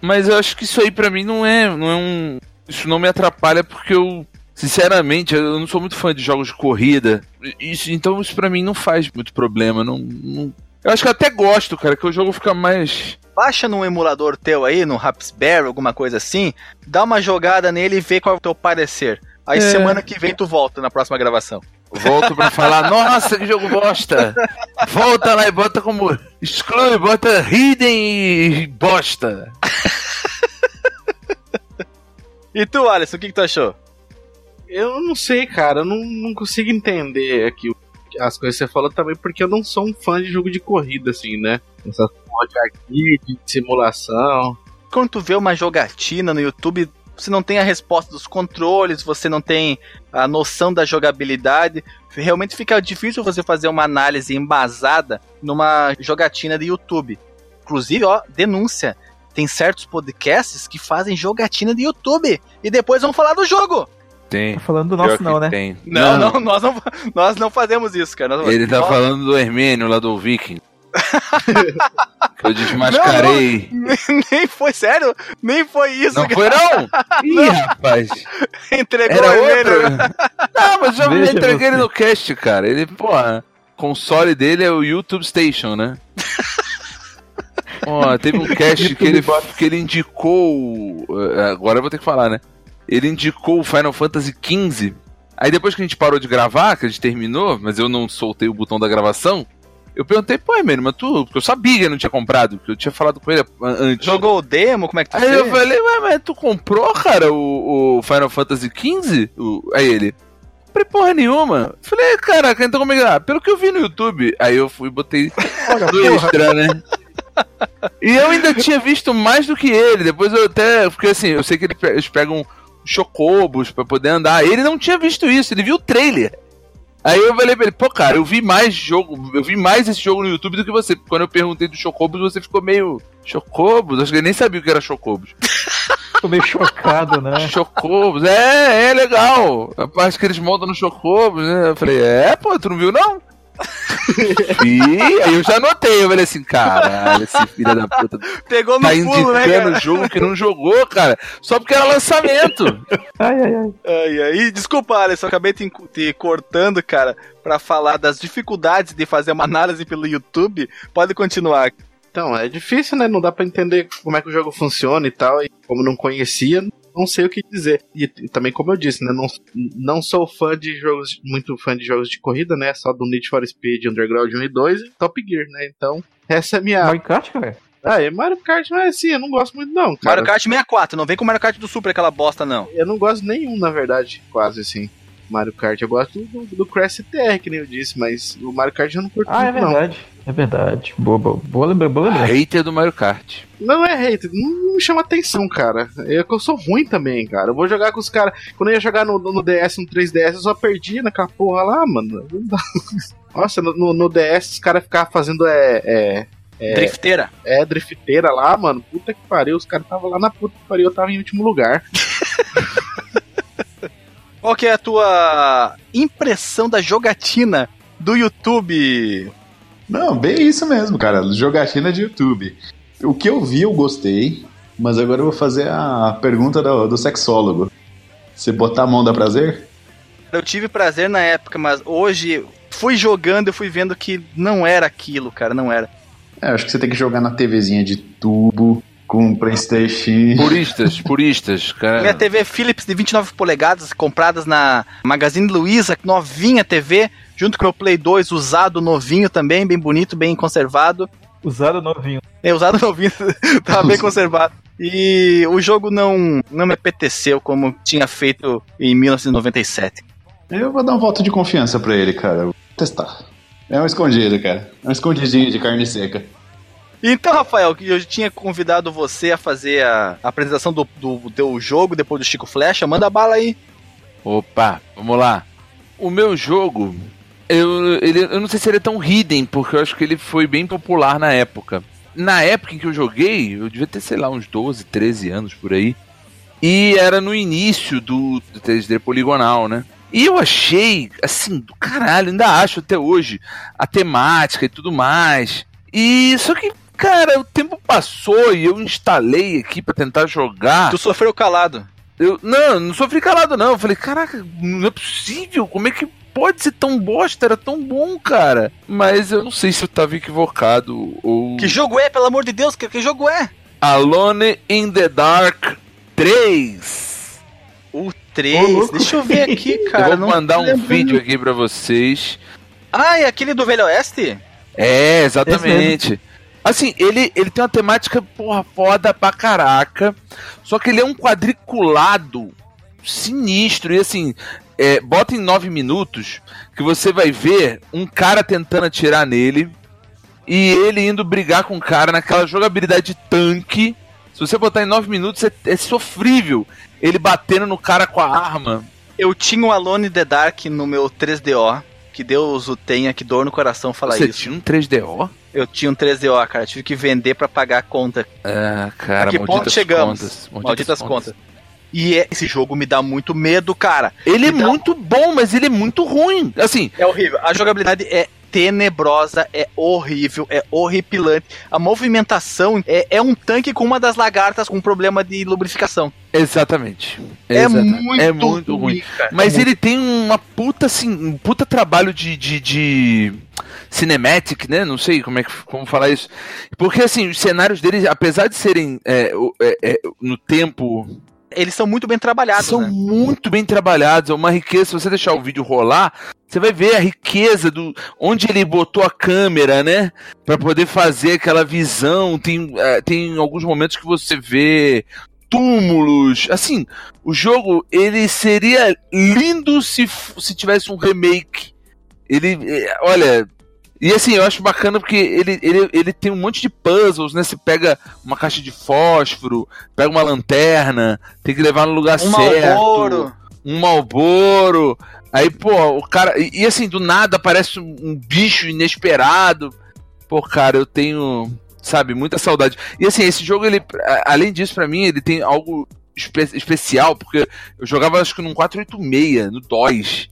Mas eu acho que isso aí para mim não é, não é um. Isso não me atrapalha porque eu. Sinceramente, eu não sou muito fã de jogos de corrida. Isso, então isso para mim não faz muito problema. Não, não, Eu acho que eu até gosto, cara, que o jogo fica mais baixa num emulador teu aí, no Raspberry, alguma coisa assim, dá uma jogada nele e vê qual é o teu parecer. Aí é. semana que vem tu volta na próxima gravação. Volto pra falar, nossa, que jogo bosta! Volta lá e bota como. Exclui, bota hidden e bosta. e tu, Alisson, o que, que tu achou? Eu não sei, cara, eu não, não consigo entender aqui as coisas que você falou também, porque eu não sou um fã de jogo de corrida, assim, né? Essa porra de arcade, de simulação. Quando tu vê uma jogatina no YouTube, você não tem a resposta dos controles, você não tem a noção da jogabilidade. Realmente fica difícil você fazer uma análise embasada numa jogatina de YouTube. Inclusive, ó, denúncia. Tem certos podcasts que fazem jogatina de YouTube e depois vão falar do jogo. Tem. Tá falando do nosso, não, né? Tem. Não, não, não, nós não, nós não fazemos isso, cara. Nós, Ele tá nós... falando do Hermênio lá do Viking. eu desmascarei. Não, não, nem foi, sério? Nem foi isso. Não cara. foi, não? Ih, não. rapaz. Entregou Era outro? Não, mas já me entreguei ele no cast, cara. Ele, porra, console dele é o YouTube Station, né? Ó, teve um cast que ele, que ele indicou. Eh, agora eu vou ter que falar, né? Ele indicou o Final Fantasy XV. Aí depois que a gente parou de gravar, que a gente terminou, mas eu não soltei o botão da gravação, eu perguntei, pô, mano, mas tu. Porque eu sabia que eu não tinha comprado, que eu tinha falado com ele antes. Jogou o demo? Como é que tu Aí fez? eu falei, ué, mas tu comprou, cara, o, o Final Fantasy XV? O, aí ele. Comprei porra nenhuma. Falei, caraca, então como é que. Ah, pelo que eu vi no YouTube. Aí eu fui e botei no extra, né? E eu ainda tinha visto mais do que ele. Depois eu até. Porque assim, eu sei que eles pegam chocobos para poder andar. Ele não tinha visto isso, ele viu o trailer. Aí eu falei pra ele, pô, cara, eu vi mais jogo, eu vi mais esse jogo no YouTube do que você. Quando eu perguntei do Chocobos, você ficou meio. Chocobos? Acho que ele nem sabia o que era Chocobos. Ficou meio chocado, né? Chocobos, é, é legal. A parte que eles montam no Chocobos, né? Eu falei, é, pô, tu não viu não? E aí eu já anotei, eu falei assim, caralho, esse filho da puta Pegou no tá pulo, né, indicando jogo que não jogou, cara, só porque era lançamento. ai, ai, ai. ai, ai. desculpa, Alisson, acabei te, te cortando, cara, para falar das dificuldades de fazer uma análise pelo YouTube. Pode continuar. Então, é difícil, né? Não dá para entender como é que o jogo funciona e tal. E como não conhecia, não sei o que dizer. E, e, também, como eu disse, né, não, não sou fã de jogos, muito fã de jogos de corrida, né? Só do Need for Speed, Underground 1 e 2 e Top Gear, né? Então, essa é a minha. Mario Kart, cara? Ah, e Mario Kart não é assim, eu não gosto muito, não. Cara. Mario Kart 64, não vem com Mario Kart do Super, aquela bosta, não. Eu não gosto nenhum, na verdade, quase assim. Mario Kart. Eu gosto do, do Crash TR, que nem eu disse, mas o Mario Kart eu não curto ah, muito, é verdade. Não. É verdade. Boa, boa, boa lembrar, boa lembrar. Hater do Mario Kart. Não é hater, não me chama atenção, cara. É que eu sou ruim também, cara. Eu vou jogar com os caras. Quando eu ia jogar no, no DS, no 3DS, eu só perdia naquela porra lá, mano. Nossa, no, no, no DS os caras ficavam fazendo é, é, é, drifteira. É, drifteira lá, mano. Puta que pariu. Os caras estavam lá na puta que pariu, eu tava em último lugar. Qual que é a tua impressão da jogatina do YouTube? Não, bem isso mesmo, cara. Jogatina de YouTube. O que eu vi, eu gostei. Mas agora eu vou fazer a pergunta do, do sexólogo. Você botar a mão dá prazer? Eu tive prazer na época, mas hoje fui jogando e fui vendo que não era aquilo, cara, não era. É, acho que você tem que jogar na TVzinha de tubo, com Playstation. Puristas, puristas, cara. Minha TV Philips de 29 polegadas, compradas na Magazine Luiza, novinha TV, junto com o meu Play 2, usado novinho também, bem bonito, bem conservado. Usado novinho. É, usado novinho, tava bem conservado. E o jogo não, não me apeteceu como tinha feito em 1997. Eu vou dar um voto de confiança para ele, cara. Vou testar. É um escondido, cara. É um escondidinho de carne seca. Então, Rafael, eu tinha convidado você a fazer a apresentação do, do teu jogo depois do Chico Flecha. Manda bala aí. Opa, vamos lá. O meu jogo, eu, ele, eu não sei se ele é tão hidden, porque eu acho que ele foi bem popular na época. Na época em que eu joguei, eu devia ter, sei lá, uns 12, 13 anos por aí. E era no início do, do 3D poligonal, né? E eu achei, assim, do caralho, ainda acho até hoje, a temática e tudo mais. E só que Cara, o tempo passou e eu instalei aqui para tentar jogar. Tu sofreu calado. Eu, não, não sofri calado, não. Eu falei, caraca, não é possível. Como é que pode ser tão bosta? Era tão bom, cara. Mas eu não sei se eu tava equivocado ou. Que jogo é, pelo amor de Deus? Que, que jogo é? Alone in the Dark 3. O 3? Deixa eu ver aqui, cara. Eu vou mandar um vídeo aqui para vocês. Ah, é aquele do Velho Oeste? É, exatamente. Assim, ele, ele tem uma temática, porra, foda pra caraca. Só que ele é um quadriculado sinistro. E assim, é, bota em nove minutos que você vai ver um cara tentando atirar nele. E ele indo brigar com o cara naquela jogabilidade de tanque. Se você botar em nove minutos, é, é sofrível. Ele batendo no cara com a arma. Eu tinha o Alone in the Dark no meu 3DO. Que Deus o tenha, que dor no coração falar você isso. Você tinha um 3DO? Eu tinha um 13O, cara. Tive que vender para pagar a conta. Ah, cara, a que ponto chegamos? Contas, malditas, malditas contas. contas. E é, esse jogo me dá muito medo, cara. Ele me é dá... muito bom, mas ele é muito ruim. Assim. É horrível. A jogabilidade é tenebrosa, é horrível, é horripilante. A movimentação é, é um tanque com uma das lagartas com problema de lubrificação. Exatamente. É muito, é muito ruim. ruim. Mas é ele muito... tem uma puta, assim, um puta trabalho de, de, de, cinematic, né? Não sei como é que como falar isso. Porque assim, os cenários dele, apesar de serem é, é, é, no tempo eles são muito bem trabalhados. São né? muito bem trabalhados. É uma riqueza. Se você deixar o vídeo rolar, você vai ver a riqueza do onde ele botou a câmera, né? Para poder fazer aquela visão. Tem, é, tem alguns momentos que você vê túmulos. Assim, o jogo ele seria lindo se, se tivesse um remake. Ele, é, olha, e assim, eu acho bacana porque ele, ele, ele tem um monte de puzzles, né? Você pega uma caixa de fósforo, pega uma lanterna, tem que levar no lugar um certo. Malboro. Um malboro. Aí, pô, o cara. E, e, assim, do nada aparece um, um bicho inesperado. Pô, cara, eu tenho, sabe, muita saudade. E assim, esse jogo, ele, além disso, para mim, ele tem algo espe especial, porque eu jogava acho que num 486, no DOS.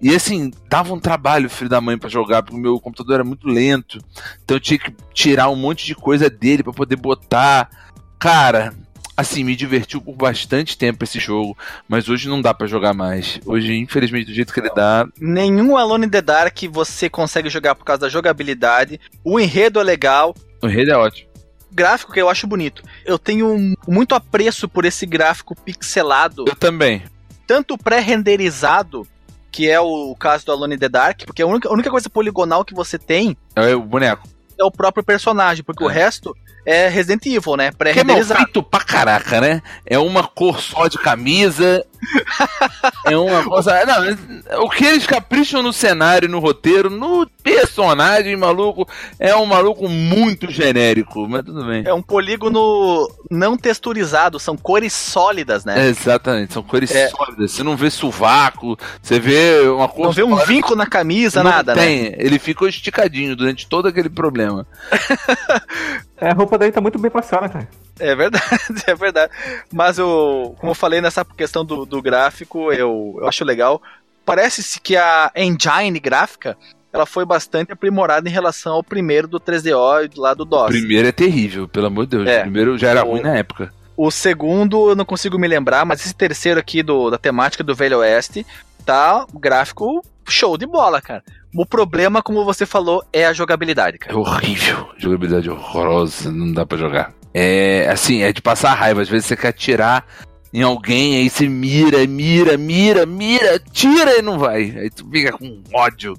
E assim, dava um trabalho, filho da mãe, para jogar, porque o meu computador era muito lento. Então eu tinha que tirar um monte de coisa dele para poder botar. Cara, assim, me divertiu por bastante tempo esse jogo, mas hoje não dá para jogar mais. Hoje, infelizmente, do jeito que ele dá. Nenhum Alone in the Dark você consegue jogar por causa da jogabilidade. O enredo é legal. O enredo é ótimo gráfico que eu acho bonito. Eu tenho muito apreço por esse gráfico pixelado. Eu também. Tanto pré-renderizado que é o caso do Alone in the Dark, porque a única, a única coisa poligonal que você tem é o boneco. É o próprio personagem, porque é. o resto é Resident Evil, né? Pré-renderizado. Que é mal pra caraca, né? É uma cor só de camisa. é uma coisa. Não, o que eles capricham no cenário, no roteiro, no personagem, maluco, é um maluco muito genérico, mas tudo bem. É um polígono não texturizado, são cores sólidas, né? É, exatamente, são cores é. sólidas. Você não vê sovaco, você vê uma cor. Não vê um vinco na camisa, não nada, tem. né? Ele ficou esticadinho durante todo aquele problema. é, a roupa dele tá muito bem passada, cara. É verdade, é verdade. Mas eu, como eu falei nessa questão do, do gráfico, eu, eu acho legal. Parece-se que a engine gráfica ela foi bastante aprimorada em relação ao primeiro do 3DO lá do DOS. O primeiro é terrível, pelo amor de Deus. É. O primeiro já era o, ruim na época. O segundo eu não consigo me lembrar, mas esse terceiro aqui do, da temática do Velho Oeste tá gráfico show de bola, cara. O problema, como você falou, é a jogabilidade, cara. É horrível. Jogabilidade horrorosa, não dá para jogar. É assim, é de passar raiva. Às vezes você quer atirar em alguém, aí você mira, mira, mira, mira, tira e não vai. Aí tu fica com ódio.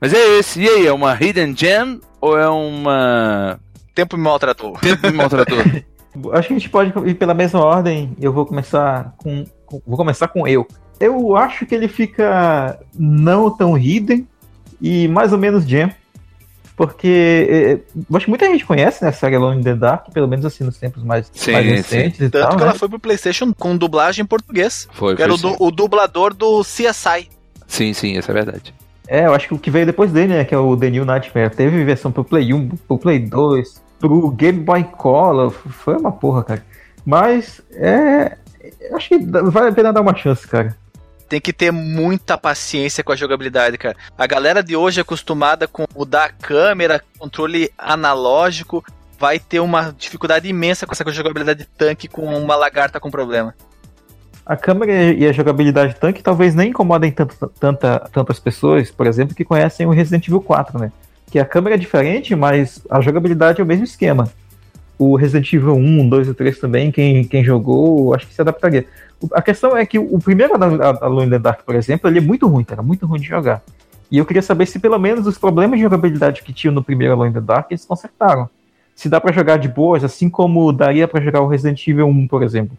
Mas é esse. E aí, é uma Hidden Gem ou é uma. Tempo me maltratou. Tempo me maltratou. Acho que a gente pode ir pela mesma ordem. Eu vou começar com. com vou começar com eu. Eu acho que ele fica não tão hidden e mais ou menos gem. Porque é, é acho que muita gente conhece né, a saga Alone in the Dark, pelo menos assim nos tempos mais, sim, mais recentes sim. e Tanto tal, que né? ela foi pro PlayStation com dublagem em português. Foi, que era o, o, dublador do CSI. Sim, sim, essa é verdade. É, eu acho que o que veio depois dele, né, que é o The New Nightmare, teve versão pro Play 1, pro Play 2, pro Game Boy Color, foi uma porra, cara. Mas, é. Acho que vale a pena dar uma chance, cara tem que ter muita paciência com a jogabilidade, cara. A galera de hoje é acostumada com mudar a câmera, controle analógico, vai ter uma dificuldade imensa com essa jogabilidade de tanque com uma lagarta com problema. A câmera e a jogabilidade de tanque talvez nem incomodem tanto, tanta, tantas pessoas, por exemplo, que conhecem o Resident Evil 4, né? Que a câmera é diferente, mas a jogabilidade é o mesmo esquema. O Resident Evil 1, 2 e 3 também, quem, quem jogou, acho que se adaptaria. A questão é que o primeiro Alone in the Dark, por exemplo, ele é muito ruim, cara, muito ruim de jogar. E eu queria saber se pelo menos os problemas de jogabilidade que tinham no primeiro Alone in the Dark, eles consertaram. Se dá para jogar de boas, assim como daria para jogar o Resident Evil 1, por exemplo.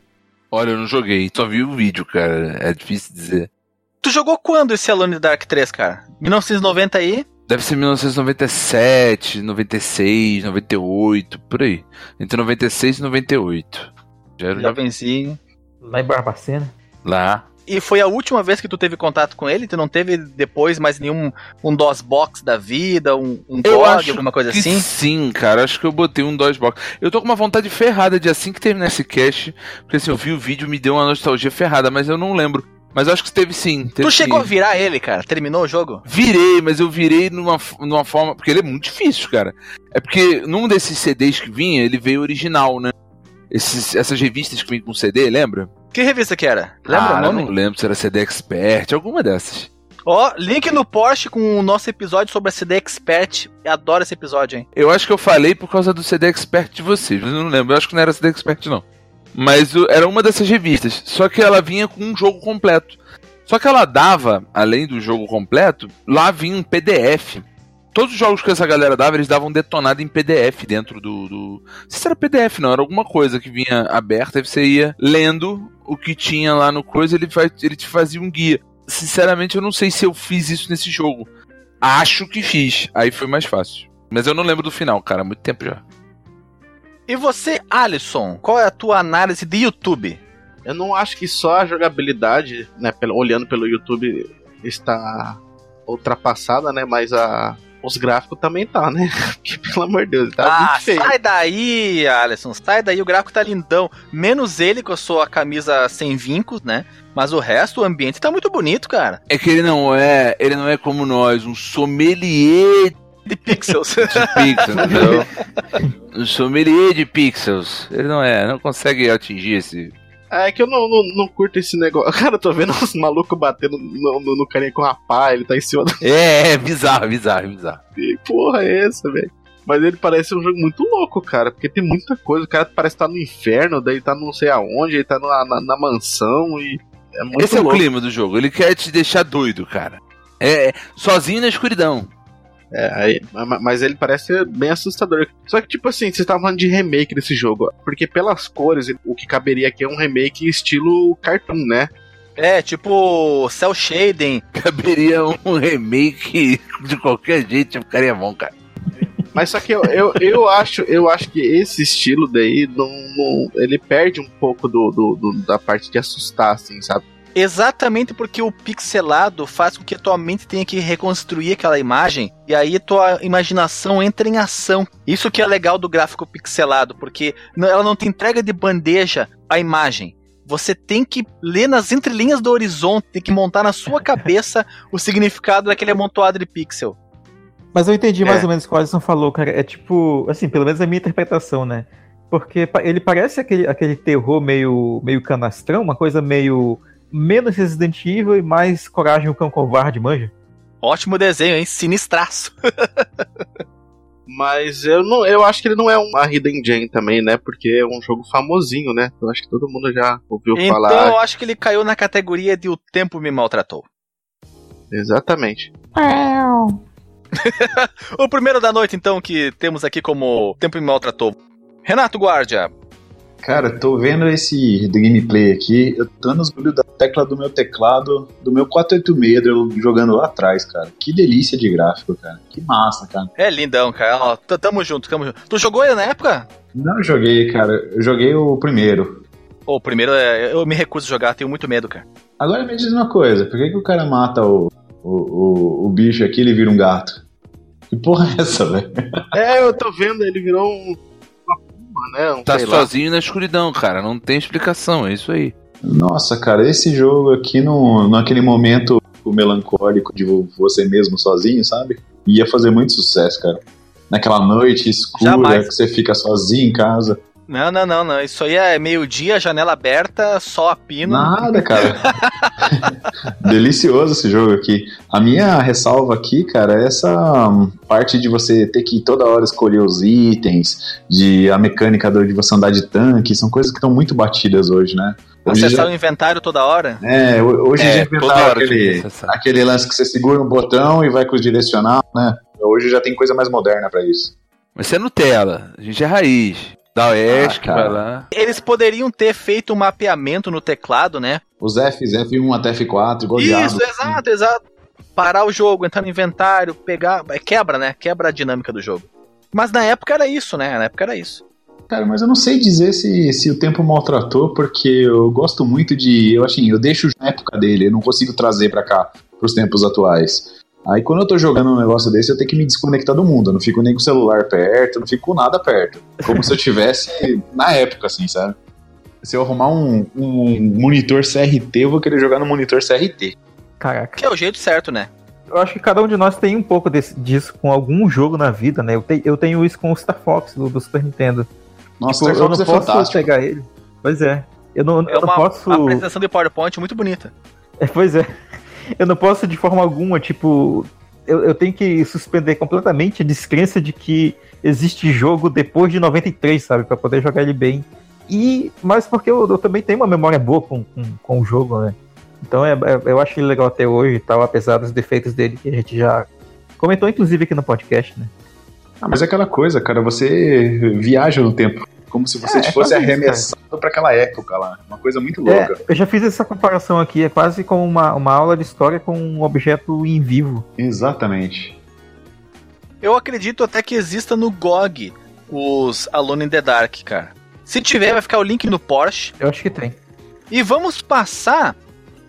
Olha, eu não joguei, só vi o vídeo, cara. É difícil dizer. Tu jogou quando esse Alone in the Dark 3, cara? 1990 aí? Deve ser 1997, 96, 98, por aí. Entre 96 e 98. Já era Já venci. Lá em Barbacena? Lá. E foi a última vez que tu teve contato com ele? Tu não teve depois mais nenhum um DOS box da vida, um, um eu dog, alguma coisa assim? Sim, cara, acho que eu botei um DOS box. Eu tô com uma vontade ferrada de assim que terminar esse cast, porque assim, eu vi o vídeo me deu uma nostalgia ferrada, mas eu não lembro. Mas eu acho que teve sim. Teve tu chegou sim. a virar ele, cara? Terminou o jogo? Virei, mas eu virei numa, numa forma. Porque ele é muito difícil, cara. É porque num desses CDs que vinha, ele veio original, né? Esses, essas revistas que vêm com CD, lembra? Que revista que era? Lembra ah, o nome? Eu não lembro se era CD Expert, alguma dessas. Ó, link no post com o nosso episódio sobre a CD Expert. Eu adoro esse episódio, hein? Eu acho que eu falei por causa do CD Expert de vocês, mas eu não lembro. Eu acho que não era CD Expert, não. Mas era uma dessas revistas. Só que ela vinha com um jogo completo. Só que ela dava, além do jogo completo, lá vinha um PDF. Todos os jogos que essa galera dava, eles davam detonado em PDF dentro do. do... Não sei se era PDF, não, era alguma coisa que vinha aberta e você ia lendo o que tinha lá no coisa, ele, faz, ele te fazia um guia. Sinceramente, eu não sei se eu fiz isso nesse jogo. Acho que fiz. Aí foi mais fácil. Mas eu não lembro do final, cara. Muito tempo já. E você, Alisson, qual é a tua análise de YouTube? Eu não acho que só a jogabilidade, né, pelo, olhando pelo YouTube, está ultrapassada, né? Mas a, os gráficos também tá, né? Porque, pelo amor de Deus, tá ah, muito feio. sai daí, Alisson, sai daí, o gráfico tá lindão. Menos ele com a sua camisa sem vincos, né? Mas o resto, o ambiente tá muito bonito, cara. É que ele não é, ele não é como nós, um sommelier de pixels. de pixels, entendeu? um sommelier de pixels. Ele não é, não consegue atingir esse é que eu não, não, não, curto esse negócio. Cara, eu tô vendo uns malucos batendo no, no, no carinha com a pá, ele tá em cima do. É, é bizarro, bizarro, bizarro. Que porra é essa, velho? Mas ele parece um jogo muito louco, cara, porque tem muita coisa. O cara parece estar tá no inferno, daí tá não sei aonde, ele tá na, na, na mansão e. É muito Esse louco. é o clima do jogo, ele quer te deixar doido, cara. É, sozinho na escuridão. É, aí, mas ele parece ser bem assustador. Só que, tipo assim, você tava falando de remake desse jogo. Porque pelas cores, o que caberia aqui é um remake estilo cartoon, né? É, tipo Cell Shading. Caberia um remake de qualquer jeito, ficaria bom, cara. Mas só que eu, eu, eu, acho, eu acho que esse estilo daí não, não ele perde um pouco do, do, do, da parte de assustar, assim, sabe? Exatamente porque o pixelado faz com que a tua mente tenha que reconstruir aquela imagem e aí tua imaginação entra em ação. Isso que é legal do gráfico pixelado, porque ela não te entrega de bandeja a imagem. Você tem que ler nas entrelinhas do horizonte, tem que montar na sua cabeça o significado daquele amontoado de pixel. Mas eu entendi mais é. ou menos o que o Alisson falou, cara. É tipo, assim, pelo menos a minha interpretação, né? Porque ele parece aquele, aquele terror meio, meio canastrão, uma coisa meio menos Resident Evil e mais Coragem o Cão Covarde, manja? Ótimo desenho, hein? Sinistraço. Mas eu não, eu acho que ele não é uma Hidden Gem também, né? Porque é um jogo famosinho, né? Eu acho que todo mundo já ouviu então, falar. Então eu acho que ele caiu na categoria de O Tempo Me Maltratou. Exatamente. o primeiro da noite, então, que temos aqui como Tempo Me Maltratou. Renato Guardia, Cara, tô vendo esse gameplay aqui, eu tô nos brilhos da tecla do meu teclado, do meu 486 jogando lá atrás, cara. Que delícia de gráfico, cara. Que massa, cara. É lindão, cara. Ó, tamo junto, tamo junto. Tu jogou ele na época? Não joguei, cara. Eu joguei o primeiro. O primeiro é, eu me recuso a jogar, tenho muito medo, cara. Agora me diz uma coisa, por que, que o cara mata o, o, o, o bicho aqui e ele vira um gato? Que porra é essa, velho? É, eu tô vendo, ele virou um né? Um, tá sozinho lá. na escuridão, cara. Não tem explicação, é isso aí. Nossa, cara, esse jogo aqui, no, naquele momento melancólico de você mesmo sozinho, sabe? Ia fazer muito sucesso, cara. Naquela noite escura Jamais. que você fica sozinho em casa. Não, não, não, não. Isso aí é meio-dia, janela aberta, só a pino. Nada, cara. Delicioso esse jogo aqui. A minha ressalva aqui, cara, é essa parte de você ter que toda hora escolher os itens, de a mecânica de você andar de tanque, são coisas que estão muito batidas hoje, né? Hoje Acessar já... o inventário toda hora? É, hoje é, já inventaram aquele, aquele lance que você segura um botão e vai com os direcional, né? Hoje já tem coisa mais moderna para isso. Mas você é Nutella, a gente é raiz. Da Oeste, ah, vai lá. Eles poderiam ter feito um mapeamento no teclado, né? Os Fs, F1 até F4, igual Isso, exato, exato. Parar o jogo, entrar no inventário, pegar. É, quebra, né? Quebra a dinâmica do jogo. Mas na época era isso, né? Na época era isso. Cara, mas eu não sei dizer se, se o tempo maltratou, porque eu gosto muito de. Eu assim, eu deixo na época dele, eu não consigo trazer para cá, pros tempos atuais. Aí quando eu tô jogando um negócio desse, eu tenho que me desconectar do mundo. Eu não fico nem com o celular perto, não fico com nada perto. Como se eu tivesse na época, assim, sabe? Se eu arrumar um, um monitor CRT, eu vou querer jogar no monitor CRT. Caraca. Que é o jeito certo, né? Eu acho que cada um de nós tem um pouco desse, disso com algum jogo na vida, né? Eu, te, eu tenho isso com o Star Fox do, do Super Nintendo. Nossa, tipo, Star Fox eu não é posso fantástico. pegar ele. Pois é. Eu não, é eu não uma posso. apresentação de PowerPoint muito bonita. É, pois é. Eu não posso de forma alguma, tipo. Eu, eu tenho que suspender completamente a descrença de que existe jogo depois de 93, sabe? para poder jogar ele bem. E, mas porque eu, eu, também tenho uma memória boa com, com, com o jogo, né? Então é, é, eu acho ele legal até hoje e tal, apesar dos defeitos dele que a gente já comentou, inclusive, aqui no podcast, né? Ah, mas é aquela coisa, cara, você viaja no tempo. Como se você é, fosse é arremessado para aquela época lá. Uma coisa muito é, louca. eu já fiz essa comparação aqui, é quase como uma, uma aula de história com um objeto em vivo. Exatamente. Eu acredito até que exista no GOG os Alone in the Dark, cara. Se tiver, vai ficar o link no Porsche. Eu acho que tem. E vamos passar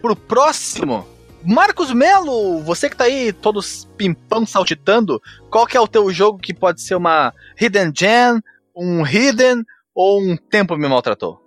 pro próximo. Marcos Melo, você que tá aí todos pimpão saltitando, qual que é o teu jogo que pode ser uma Hidden Gem, um Hidden ou um Tempo Me Maltratou?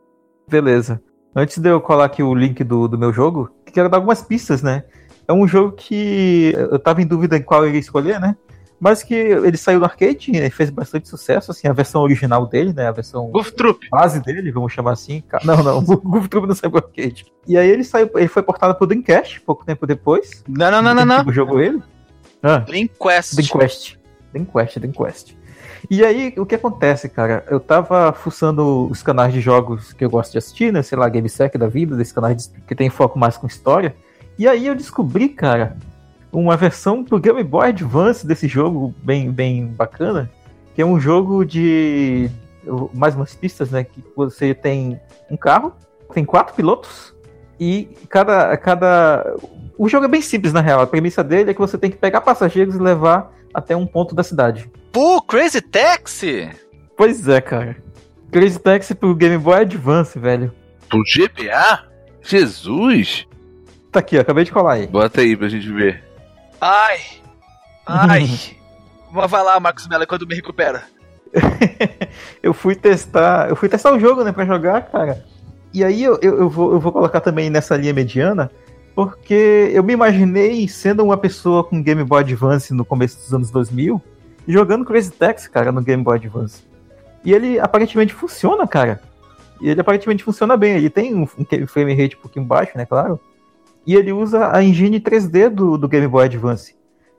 Beleza. Antes de eu colar aqui o link do, do meu jogo, quero dar algumas pistas, né? É um jogo que eu tava em dúvida em qual eu ia escolher, né? mas que ele saiu do arcade e fez bastante sucesso, assim, a versão original dele, né, a versão Goof Troop. base dele, vamos chamar assim. Não, não, o Goof Troop não saiu do arcade. E aí ele saiu, ele foi portado pro Dreamcast pouco tempo depois. Não, não, não, não, não. Jogou ele? Ah, Dreamcast. Dreamcast. Dreamcast, Dreamcast. E aí, o que acontece, cara? Eu tava fuçando os canais de jogos que eu gosto de assistir, né? Sei lá, GameSec da vida, desses canais que tem foco mais com história. E aí eu descobri, cara, uma versão pro Game Boy Advance desse jogo, bem, bem bacana, que é um jogo de mais umas pistas, né? Que você tem um carro, tem quatro pilotos e cada, cada o jogo é bem simples na real. A premissa dele é que você tem que pegar passageiros e levar até um ponto da cidade. Pô, Crazy Taxi! Pois é, cara. Crazy Taxi pro Game Boy Advance, velho. Pro GBA? Jesus! Tá aqui, ó, acabei de colar aí. Bota aí pra gente ver. Ai! Ai! Vai lá, Marcos Mello, quando me recupera. eu fui testar. Eu fui testar o jogo, né, pra jogar, cara. E aí eu, eu, eu, vou, eu vou colocar também nessa linha mediana, porque eu me imaginei sendo uma pessoa com Game Boy Advance no começo dos anos 2000, jogando Crazy Taxi, cara, no Game Boy Advance. E ele aparentemente funciona, cara. E ele aparentemente funciona bem. Ele tem um frame rate um pouquinho baixo, né, claro e ele usa a engine 3D do, do Game Boy Advance.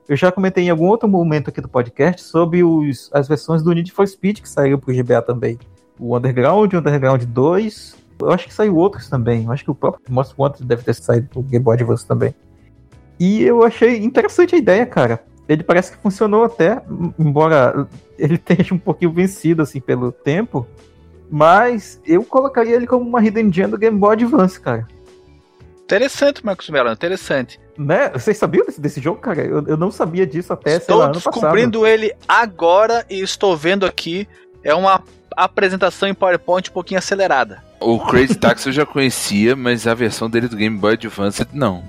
Eu já comentei em algum outro momento aqui do podcast sobre os, as versões do Need for Speed que saíram pro GBA também. O Underground, o Underground 2. Eu acho que saiu outros também. Eu acho que o próprio Most Wanted deve ter saído pro Game Boy Advance também. E eu achei interessante a ideia, cara. Ele parece que funcionou até, embora ele esteja um pouquinho vencido assim pelo tempo. Mas eu colocaria ele como uma Hidden Gem do Game Boy Advance, cara. Interessante, Marcos Mello, interessante. Né? Vocês sabiam desse, desse jogo, cara? Eu, eu não sabia disso até estou lá, ano passado. Descobrindo ele agora e estou vendo aqui. É uma apresentação em PowerPoint um pouquinho acelerada. O Crazy Taxi eu já conhecia, mas a versão dele do Game Boy Advance não.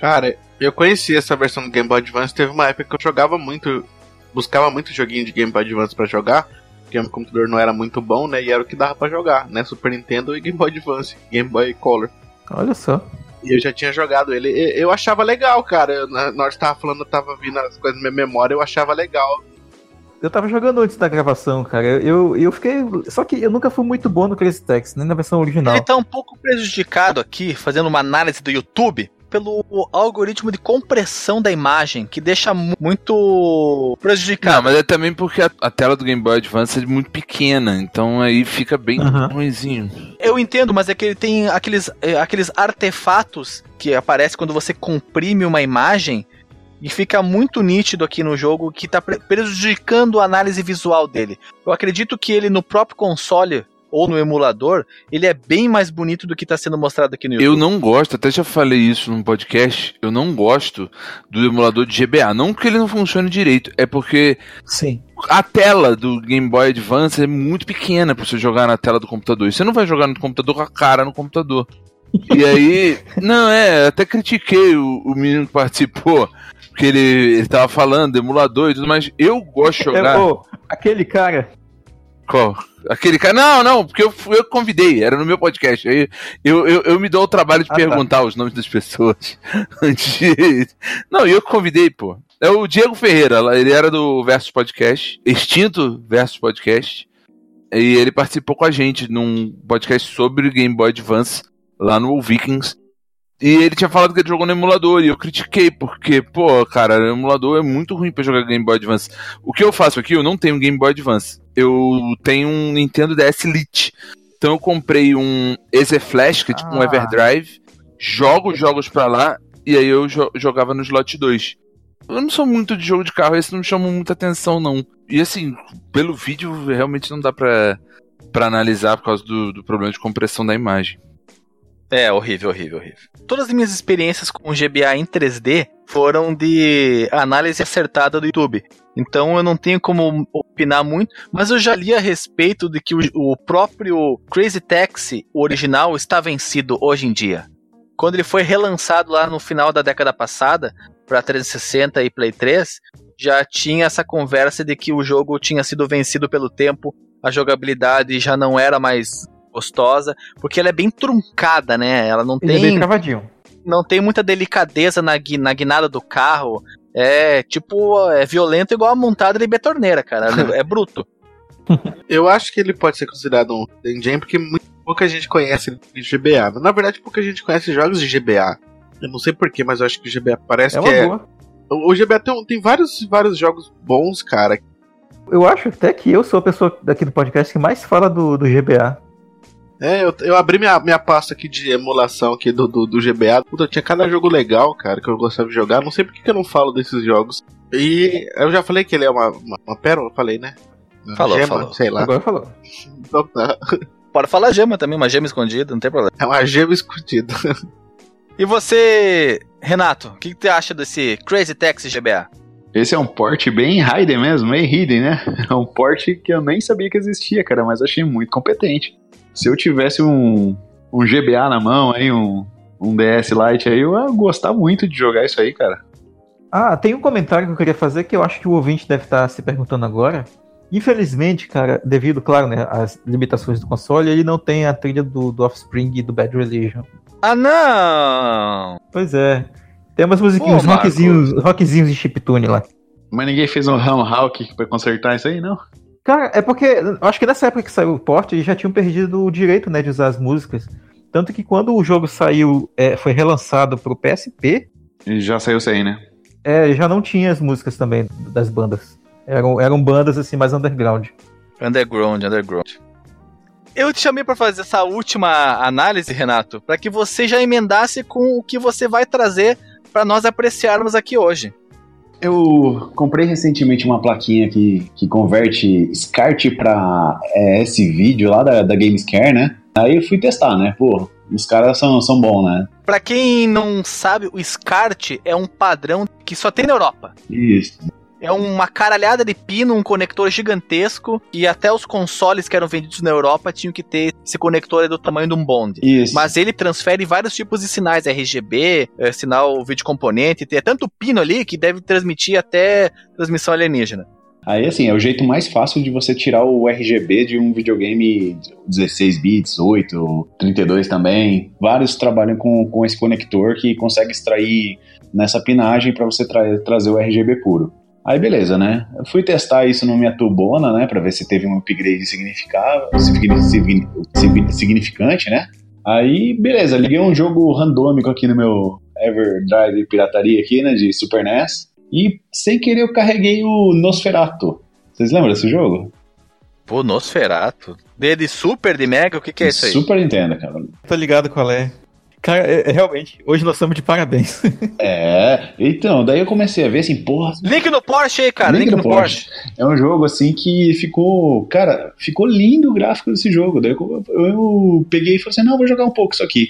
Cara, eu conhecia essa versão do Game Boy Advance. Teve uma época que eu jogava muito, buscava muito joguinho de Game Boy Advance para jogar, porque o computador não era muito bom, né? E era o que dava para jogar, né? Super Nintendo e Game Boy Advance, Game Boy Color. Olha só. E eu já tinha jogado ele. Eu achava legal, cara. na, hora que tava falando, eu tava vindo as coisas na minha memória, eu achava legal. Eu tava jogando antes da gravação, cara. Eu, eu fiquei. Só que eu nunca fui muito bom no Crazy Taxi, nem na versão original. Ele tá um pouco prejudicado aqui, fazendo uma análise do YouTube, pelo algoritmo de compressão da imagem, que deixa muito prejudicado. Não, mas é também porque a, a, tela do Game Boy Advance é muito pequena, então aí fica bem uhum. ruimzinho. Eu entendo, mas é que ele tem aqueles, é, aqueles artefatos que aparecem quando você comprime uma imagem e fica muito nítido aqui no jogo que está prejudicando a análise visual dele. Eu acredito que ele no próprio console ou no emulador, ele é bem mais bonito do que está sendo mostrado aqui no YouTube. Eu não gosto, até já falei isso num podcast, eu não gosto do emulador de GBA. Não que ele não funcione direito, é porque Sim. a tela do Game Boy Advance é muito pequena para você jogar na tela do computador. E você não vai jogar no computador com a cara no computador. E aí, não, é, até critiquei o, o menino que participou, porque ele, ele tava falando emulador e tudo mais. Eu gosto de jogar. É, aquele cara Qual? Aquele cara. Não, não, porque eu, eu convidei, era no meu podcast. Aí eu, eu, eu me dou o trabalho de ah, tá. perguntar tá. os nomes das pessoas. Antes de... Não, eu convidei, pô. É o Diego Ferreira, ele era do Versus Podcast, extinto Versus Podcast. E ele participou com a gente num podcast sobre Game Boy Advance lá no Vikings. E ele tinha falado que ele jogou no emulador, e eu critiquei, porque, pô, cara, o emulador é muito ruim para jogar Game Boy Advance. O que eu faço aqui, eu não tenho Game Boy Advance. Eu tenho um Nintendo DS Lite. Então eu comprei um EZ Flash, que é tipo ah. um Everdrive, jogo jogos pra lá, e aí eu jo jogava no slot 2. Eu não sou muito de jogo de carro, esse não me chama muita atenção, não. E assim, pelo vídeo, realmente não dá pra, pra analisar por causa do, do problema de compressão da imagem. É, horrível, horrível, horrível. Todas as minhas experiências com o GBA em 3D foram de análise acertada do YouTube. Então eu não tenho como opinar muito, mas eu já li a respeito de que o, o próprio Crazy Taxi, original, está vencido hoje em dia. Quando ele foi relançado lá no final da década passada, para 360 e Play 3, já tinha essa conversa de que o jogo tinha sido vencido pelo tempo, a jogabilidade já não era mais gostosa, porque ela é bem truncada, né? Ela não Ele tem. É bem travadinho. Não tem muita delicadeza na, na guinada do carro. É tipo, é violento igual a montada de betorneira, cara. É bruto. Eu acho que ele pode ser considerado um engine porque muito, pouca gente conhece de GBA. Na verdade, pouca gente conhece jogos de GBA. Eu não sei porquê, mas eu acho que o GBA parece é que é. Boa. O GBA tem, tem vários, vários jogos bons, cara. Eu acho até que eu sou a pessoa daqui do podcast que mais fala do, do GBA. É, eu, eu abri minha, minha pasta aqui de emulação aqui do, do, do GBA. Puta, tinha cada jogo legal, cara, que eu gostava de jogar. Não sei por que eu não falo desses jogos. E eu já falei que ele é uma, uma, uma pérola, falei, né? Falou, gema, falou. sei lá. Agora falou. Então tá. Pode falar gema também, uma gema escondida, não tem problema. É uma gema escondida. E você, Renato, o que, que você acha desse Crazy Taxi GBA? Esse é um porte bem hidden mesmo, meio hidden, né? É um porte que eu nem sabia que existia, cara, mas achei muito competente se eu tivesse um, um GBA na mão, aí, um, um DS Lite aí, eu ia gostar muito de jogar isso aí, cara. Ah, tem um comentário que eu queria fazer que eu acho que o ouvinte deve estar se perguntando agora. Infelizmente, cara, devido, claro, né, às limitações do console, ele não tem a trilha do, do Offspring e do Bad Religion. Ah, não! Pois é. Tem umas musiquinhas, Pô, rockzinhos, rockzinhos de chiptune lá. Mas ninguém fez um Ram Hawk pra consertar isso aí, não? Cara, é porque acho que nessa época que saiu o port, eles já tinham perdido o direito né, de usar as músicas. Tanto que quando o jogo saiu, é, foi relançado pro PSP. E já saiu sem, né? É, já não tinha as músicas também das bandas. Eram, eram bandas assim mais underground. Underground, underground. Eu te chamei para fazer essa última análise, Renato, para que você já emendasse com o que você vai trazer para nós apreciarmos aqui hoje. Eu comprei recentemente uma plaquinha que, que converte SCART para é, esse vídeo lá da, da Gamescare, né? Aí eu fui testar, né? Pô, os caras são, são bons, né? Pra quem não sabe, o SCART é um padrão que só tem na Europa. Isso. É uma caralhada de pino, um conector gigantesco, e até os consoles que eram vendidos na Europa tinham que ter esse conector do tamanho de um bonde. Isso. Mas ele transfere vários tipos de sinais, RGB, é, sinal vídeo componente, tem tanto pino ali que deve transmitir até transmissão alienígena. Aí, assim, é o jeito mais fácil de você tirar o RGB de um videogame 16 bits, 8, 32 também. Vários trabalham com, com esse conector que consegue extrair nessa pinagem para você tra trazer o RGB puro. Aí beleza, né? Eu fui testar isso na minha tubona, né? Pra ver se teve um upgrade significante, né? Aí, beleza, liguei um jogo randômico aqui no meu Everdrive pirataria aqui, né? De Super NES. E sem querer eu carreguei o Nosferatu. Vocês lembram desse jogo? Pô, Nosferatu? De Super, de Mega? O que, que é isso aí? Super Nintendo, cara. Tô ligado qual é. Cara, é, é, realmente, hoje nós estamos de parabéns. é, então, daí eu comecei a ver assim, porra. Link no Porsche aí, cara. Link, link no, no Porsche. Porsche. É um jogo assim que ficou. Cara, ficou lindo o gráfico desse jogo. Daí eu, eu, eu peguei e falei assim: não, vou jogar um pouco isso aqui.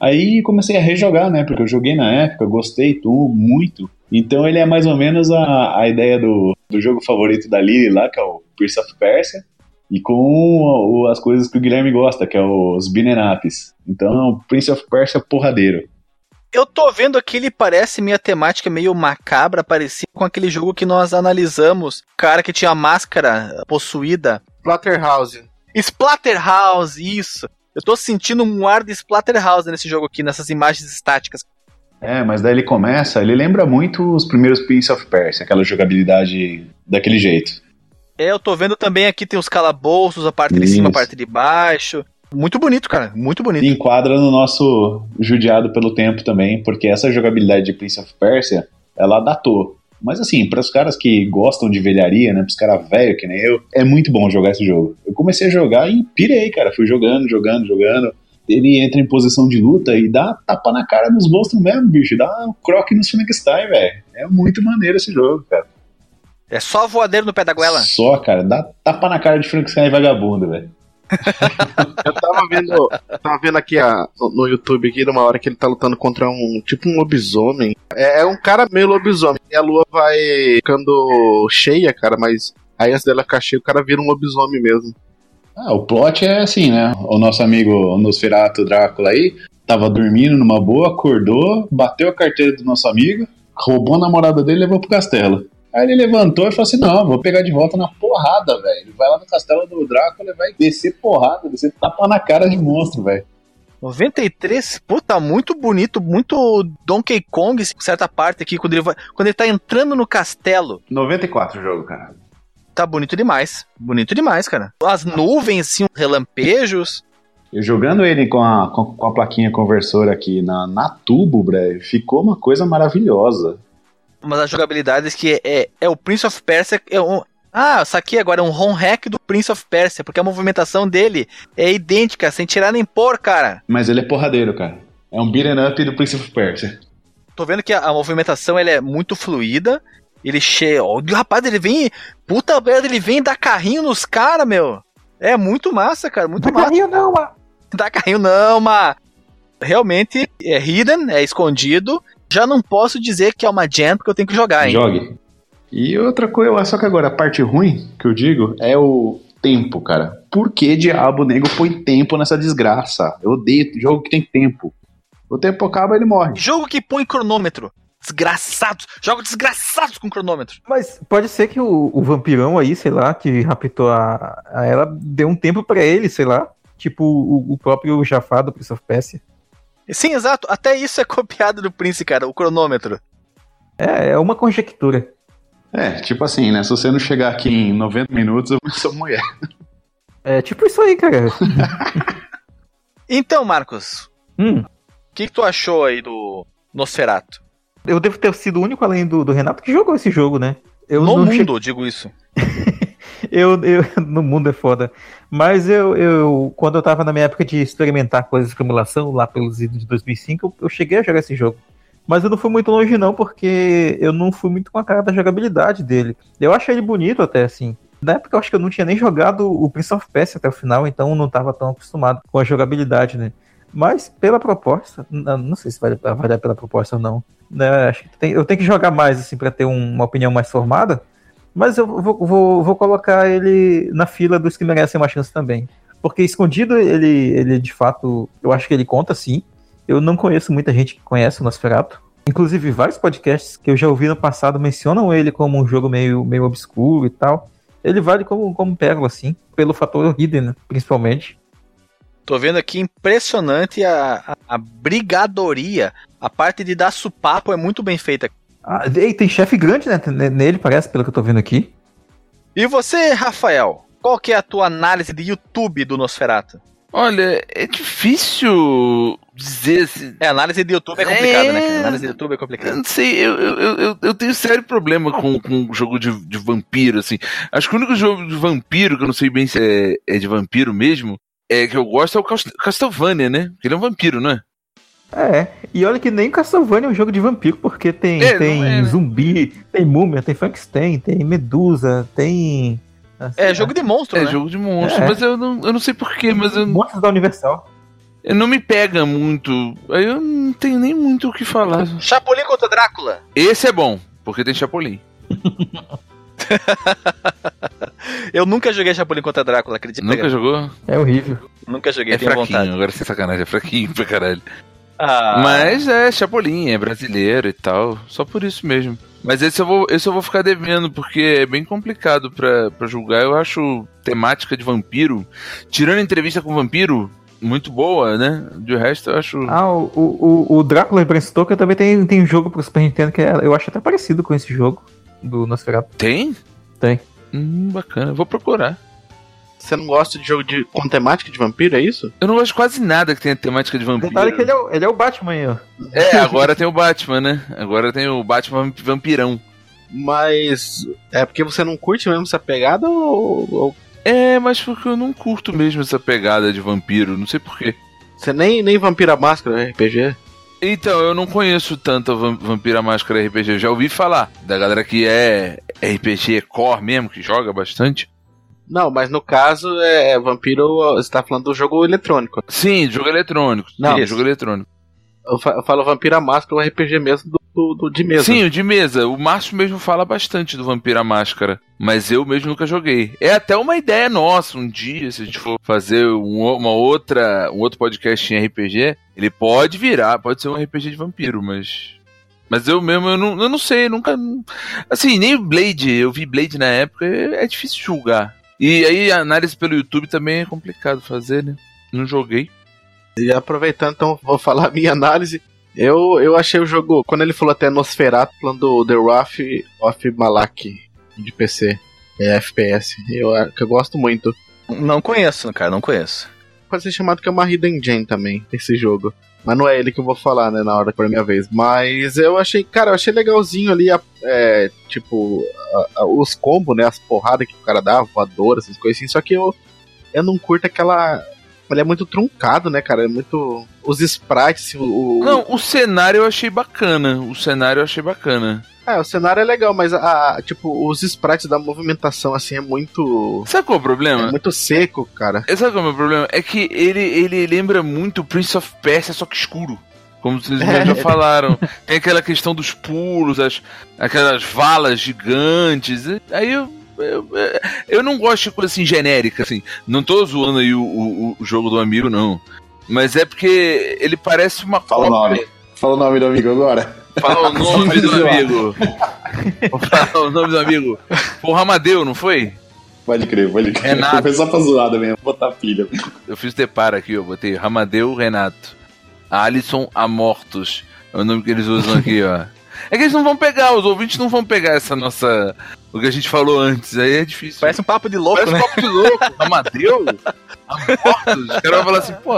Aí comecei a rejogar, né? Porque eu joguei na época, gostei tudo, muito. Então ele é mais ou menos a, a ideia do, do jogo favorito da Lily lá, que é o Prince of Persia e com as coisas que o Guilherme gosta, que é os ups. Então, Prince of Persia porradeiro. Eu tô vendo aqui, ele parece minha temática meio macabra, parecia com aquele jogo que nós analisamos. O cara que tinha a máscara possuída Splatterhouse. Splatterhouse, isso. Eu tô sentindo um ar de Splatterhouse nesse jogo aqui, nessas imagens estáticas. É, mas daí ele começa, ele lembra muito os primeiros Prince of Persia, aquela jogabilidade daquele jeito. É, eu tô vendo também aqui tem os calabouços, a parte Isso. de cima, a parte de baixo. Muito bonito, cara. Muito bonito. enquadra no nosso judiado pelo tempo também, porque essa jogabilidade de Prince of Persia, ela datou. Mas assim, para os caras que gostam de velharia, né, para os caras velhos que nem eu, é muito bom jogar esse jogo. Eu comecei a jogar e pirei, cara. Fui jogando, jogando, jogando. Ele entra em posição de luta e dá tapa na cara nos monstros mesmo, bicho. Dá um croque no Frankenstein, velho. É muito maneiro esse jogo, cara. É só voadeiro no pé da goela? Só, cara. Dá tapa na cara de Frankenstein vagabundo, velho. eu tava vendo, tava vendo aqui a, no, YouTube aqui, numa hora que ele tá lutando contra um tipo um lobisomem. É, é, um cara meio lobisomem. E a lua vai ficando cheia, cara, mas aí antes dela ficar cheia, o cara vira um lobisomem mesmo. Ah, o plot é assim, né? O nosso amigo Nosferatu Drácula aí tava dormindo numa boa, acordou, bateu a carteira do nosso amigo, roubou a namorada dele e levou pro castelo. Aí ele levantou e falou assim: Não, vou pegar de volta na porrada, velho. Ele vai lá no castelo do Drácula e vai descer porrada, descer tapa na cara de monstro, velho. 93, puta, muito bonito, muito Donkey Kong, certa parte aqui, quando ele, vai, quando ele tá entrando no castelo. 94 o jogo, cara. Tá bonito demais. Bonito demais, cara. As nuvens, assim, os relampejos. Eu jogando ele com a, com, com a plaquinha conversora aqui na, na tubo, breve, ficou uma coisa maravilhosa uma das jogabilidades que é, é o Prince of Persia. É um, ah, saquei agora, é um home hack do Prince of Persia, porque a movimentação dele é idêntica, sem tirar nem pôr, cara. Mas ele é porradeiro, cara. É um beat'em up do Prince of Persia. Tô vendo que a, a movimentação ele é muito fluida. Ele cheio. Oh, rapaz, ele vem. Puta merda, ele vem dar carrinho nos caras, meu. É muito massa, cara. Muito Dá massa. carrinho não, ma. Dá carrinho não, ma. Realmente é hidden, é escondido já não posso dizer que é uma jam porque eu tenho que jogar, hein? Jogue. E outra coisa, só que agora a parte ruim que eu digo é o tempo, cara. Por que diabo o nego põe tempo nessa desgraça? Eu odeio jogo que tem tempo. O tempo acaba ele morre. Jogo que põe cronômetro. Desgraçados. Jogos desgraçados com cronômetro. Mas pode ser que o, o vampirão aí, sei lá, que raptou a, a ela, deu um tempo para ele, sei lá. Tipo o, o próprio Jafar do Prince of Persia. Sim, exato. Até isso é copiado do Prince, cara, o cronômetro. É, é uma conjectura. É, tipo assim, né? Se você não chegar aqui em 90 minutos, eu sou mulher. É tipo isso aí, cara. então, Marcos. Hum. O que, que, tu achou aí do Nosferato? Eu devo ter sido o único além do, do Renato que jogou esse jogo, né? Eu no mundo, che... digo isso. eu, eu, no mundo é foda. Mas eu, eu, quando eu tava na minha época de experimentar coisas de formulação, lá pelos idos de 2005, eu, eu cheguei a jogar esse jogo. Mas eu não fui muito longe não, porque eu não fui muito com a cara da jogabilidade dele. Eu achei ele bonito até, assim. Na época eu acho que eu não tinha nem jogado o Prince of Persia até o final, então não estava tão acostumado com a jogabilidade, né? Mas pela proposta, não sei se vai, dar pela proposta ou não. Né? Acho que tem, eu tenho que jogar mais, assim, para ter um, uma opinião mais formada. Mas eu vou, vou, vou colocar ele na fila dos que merecem uma chance também. Porque escondido, ele, ele de fato, eu acho que ele conta sim. Eu não conheço muita gente que conhece o Nosferatu. Inclusive, vários podcasts que eu já ouvi no passado mencionam ele como um jogo meio, meio obscuro e tal. Ele vale como, como pérola, assim, pelo fator hidden, principalmente. Tô vendo aqui impressionante a, a, a, brigadoria. A parte de dar supapo é muito bem feita. Ah, e tem chefe grande né, nele, parece, pelo que eu tô vendo aqui. E você, Rafael? Qual que é a tua análise de YouTube do Nosferatu? Olha, é difícil dizer se. É, análise de YouTube é complicada, é... né? Análise de YouTube é complicada. Eu não sei, eu, eu, eu, eu tenho sério problema com, com jogo de, de vampiro, assim. Acho que o único jogo de vampiro, que eu não sei bem se é, é de vampiro mesmo, é que eu gosto é o Castlevania, né? Ele é um vampiro, não é? É, e olha que nem Castlevania é um jogo de vampiro, porque tem, é, tem é, né? zumbi, tem múmia, tem Frankenstein, tem medusa, tem. Assim, é jogo de monstro, é né? jogo de monstro, é. mas eu não, eu não sei porquê, mas eu. Monstros da Universal. Eu não me pega muito. Aí eu não tenho nem muito o que falar. Chapolin contra Drácula. Esse é bom, porque tem Chapolin. eu nunca joguei Chapolin contra Drácula, acredita? Nunca jogou? É horrível. Nunca joguei, é tenho fraquinho, vontade. Agora sem sacanagem, é fraquinho pra caralho. Ah. Mas é Chapolin, é brasileiro e tal. Só por isso mesmo. Mas esse eu vou, esse eu vou ficar devendo, porque é bem complicado pra, pra julgar. Eu acho temática de vampiro. Tirando entrevista com vampiro, muito boa, né? De resto, eu acho. Ah, o, o, o Drácula e Bram Stoker também tem, tem um jogo pro Super Nintendo que é, eu acho até parecido com esse jogo do Nosferatu. Tem? Tem. Hum, bacana. Vou procurar. Você não gosta de jogo de, com temática de vampiro, é isso? Eu não gosto de quase nada que tenha temática de vampiro. Detalhe que ele é, o, ele é o Batman aí, ó. É, agora tem o Batman, né? Agora tem o Batman vampirão. Mas é porque você não curte mesmo essa pegada ou, ou... É, mas porque eu não curto mesmo essa pegada de vampiro, não sei porquê. Você nem, nem Vampira Máscara RPG? Então, eu não conheço tanto a Vampira Máscara RPG. Eu já ouvi falar da galera que é RPG core mesmo, que joga bastante. Não, mas no caso, é, é Vampiro, você tá falando do jogo eletrônico. Sim, jogo eletrônico. Não, Sim, jogo eletrônico. Eu, falo Vampira Máscara, o RPG mesmo do, do, do, de mesa. Sim, o de mesa. O Márcio mesmo fala bastante do Vampira Máscara. Mas eu mesmo nunca joguei. É até uma ideia nossa, um dia, se a gente for fazer um, uma outra, um outro podcast em RPG, ele pode virar, pode ser um RPG de vampiro, mas mas eu mesmo, eu não, eu não sei, nunca. Assim, nem o Blade, eu vi Blade na época, é difícil julgar. E aí a análise pelo YouTube também é complicado fazer, né? Não joguei. E aproveitando, então, vou falar a minha análise. Eu, eu achei o jogo, quando ele falou até Nosferatu, falando do The Wrath of Malak de PC, é FPS, eu, eu gosto muito. Não conheço, cara, não conheço. Pode ser chamado que é uma Hidden Gem também, esse jogo. Mas não é ele que eu vou falar, né, na hora que for a minha vez. Mas eu achei, cara, eu achei legalzinho ali, é, tipo, a, a, os combos, né, as porradas que o cara dá, voadora, essas coisas assim. Só que eu, eu não curto aquela. Ele é muito truncado, né, cara? É muito. Os sprites, o. Não, o cenário eu achei bacana. O cenário eu achei bacana. É, o cenário é legal, mas a, a, tipo, os sprites da movimentação, assim, é muito. Sabe qual é o problema? É muito seco, cara. Sabe qual é o meu problema? É que ele, ele lembra muito Prince of Persia, só que escuro. Como vocês é. já falaram. Tem aquela questão dos pulos, as, aquelas valas gigantes. Aí eu, eu, eu não gosto de coisa assim genérica, assim. Não tô zoando aí o, o, o jogo do amigo, não. Mas é porque ele parece uma Fala o nome. Fala o nome do amigo agora. Fala o nome do amigo. Fala o nome do amigo. Foi o Ramadeu, não foi? Pode crer, pode crer. Renato. Foi só pra zoada mesmo, vou botar pilha. Eu fiz deparo aqui, eu botei Ramadeu Renato. Alisson Amortos. É o nome que eles usam aqui, ó. É que eles não vão pegar, os ouvintes não vão pegar essa nossa. O que a gente falou antes. Aí é difícil. Parece um papo de louco, Parece né? um papo de louco. Amadeu? Amortos? Os caras vão falar assim, pô.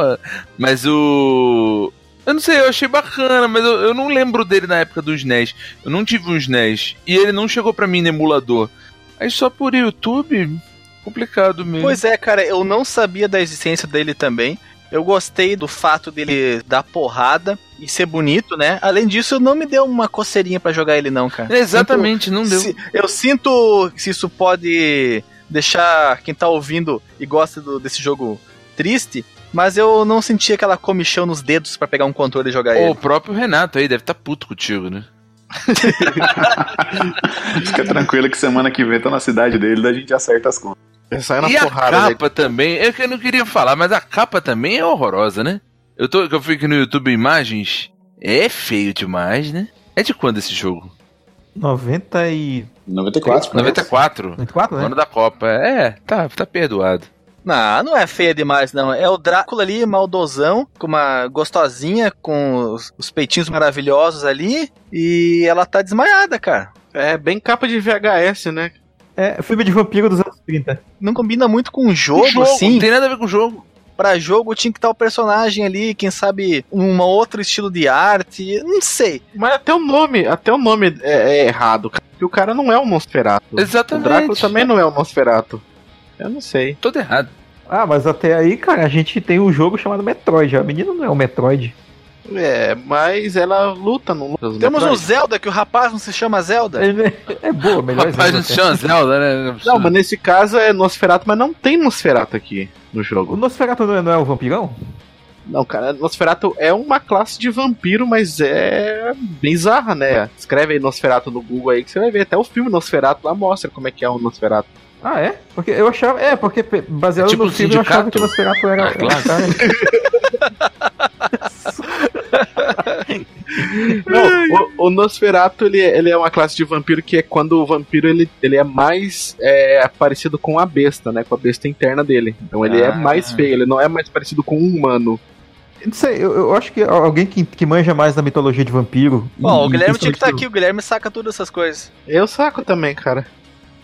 Mas o. Eu não sei, eu achei bacana, mas eu, eu não lembro dele na época dos NES. Eu não tive uns NES. E ele não chegou pra mim no emulador. Aí só por YouTube, complicado mesmo. Pois é, cara, eu não sabia da existência dele também. Eu gostei do fato dele dar porrada e ser bonito, né? Além disso, não me deu uma coceirinha para jogar ele, não, cara. Exatamente, sinto, não deu. Se, eu sinto se isso pode deixar quem tá ouvindo e gosta do, desse jogo triste, mas eu não senti aquela comichão nos dedos para pegar um controle e jogar ele. O próprio Renato aí deve estar tá puto contigo, né? Fica tranquilo que semana que vem tá na cidade dele, daí a gente acerta as contas. e a capa também, é que eu não queria falar, mas a capa também é horrorosa, né? Eu tô, eu fui aqui no YouTube Imagens, é feio demais, né? É de quando esse jogo? 90 e... 94. 94. 94, né? Ano da Copa. É, tá, tá perdoado. Não, não é feia demais, não. É o Drácula ali, maldosão, com uma gostosinha, com os, os peitinhos maravilhosos ali, e ela tá desmaiada, cara. É bem capa de VHS, né? É, filme de vampiro dos anos 30. Não combina muito com o jogo, jogo assim. Não tem nada a ver com o jogo. Pra jogo tinha que estar o personagem ali, quem sabe um outro estilo de arte, não sei. Mas até o nome, até o nome é, é errado, porque o cara não é um Nosferatu. Exatamente. O Drácula também não é um Nosferatu. Eu não sei. Todo errado. Ah, mas até aí, cara, a gente tem um jogo chamado Metroid. A menina não é o Metroid. É, mas ela luta, luta. Temos o Zelda, que o rapaz não se chama Zelda. É, é boa, melhor O rapaz não se chama Zelda, né? Não, mas nesse caso é Nosferatu, mas não tem Nosferatu aqui no jogo. O Nosferatu não é, não é o vampirão? Não, cara, Nosferatu é uma classe de vampiro, mas é bizarra, né? Escreve aí Nosferatu no Google aí que você vai ver. Até o filme Nosferatu lá mostra como é que é o Nosferatu. Ah, é? Porque eu achava. É, porque baseado É tipo no filme eu achava que o Nosferatu era. Ah, claro. era- Não, o, o, Nosferatu ele, ele é uma classe de vampiro que é quando o vampiro ele, ele é mais é, parecido com a besta, né? Com a besta interna dele. Então ele é ah. é mais feio, ele não é mais parecido com um humano. Não sei, eu, eu, acho que alguém que, que manja mais da mitologia de vampiro. Bom, e, o Guilherme tinha que estar tá aqui, o Guilherme saca todas essas coisas. Eu saco também, cara.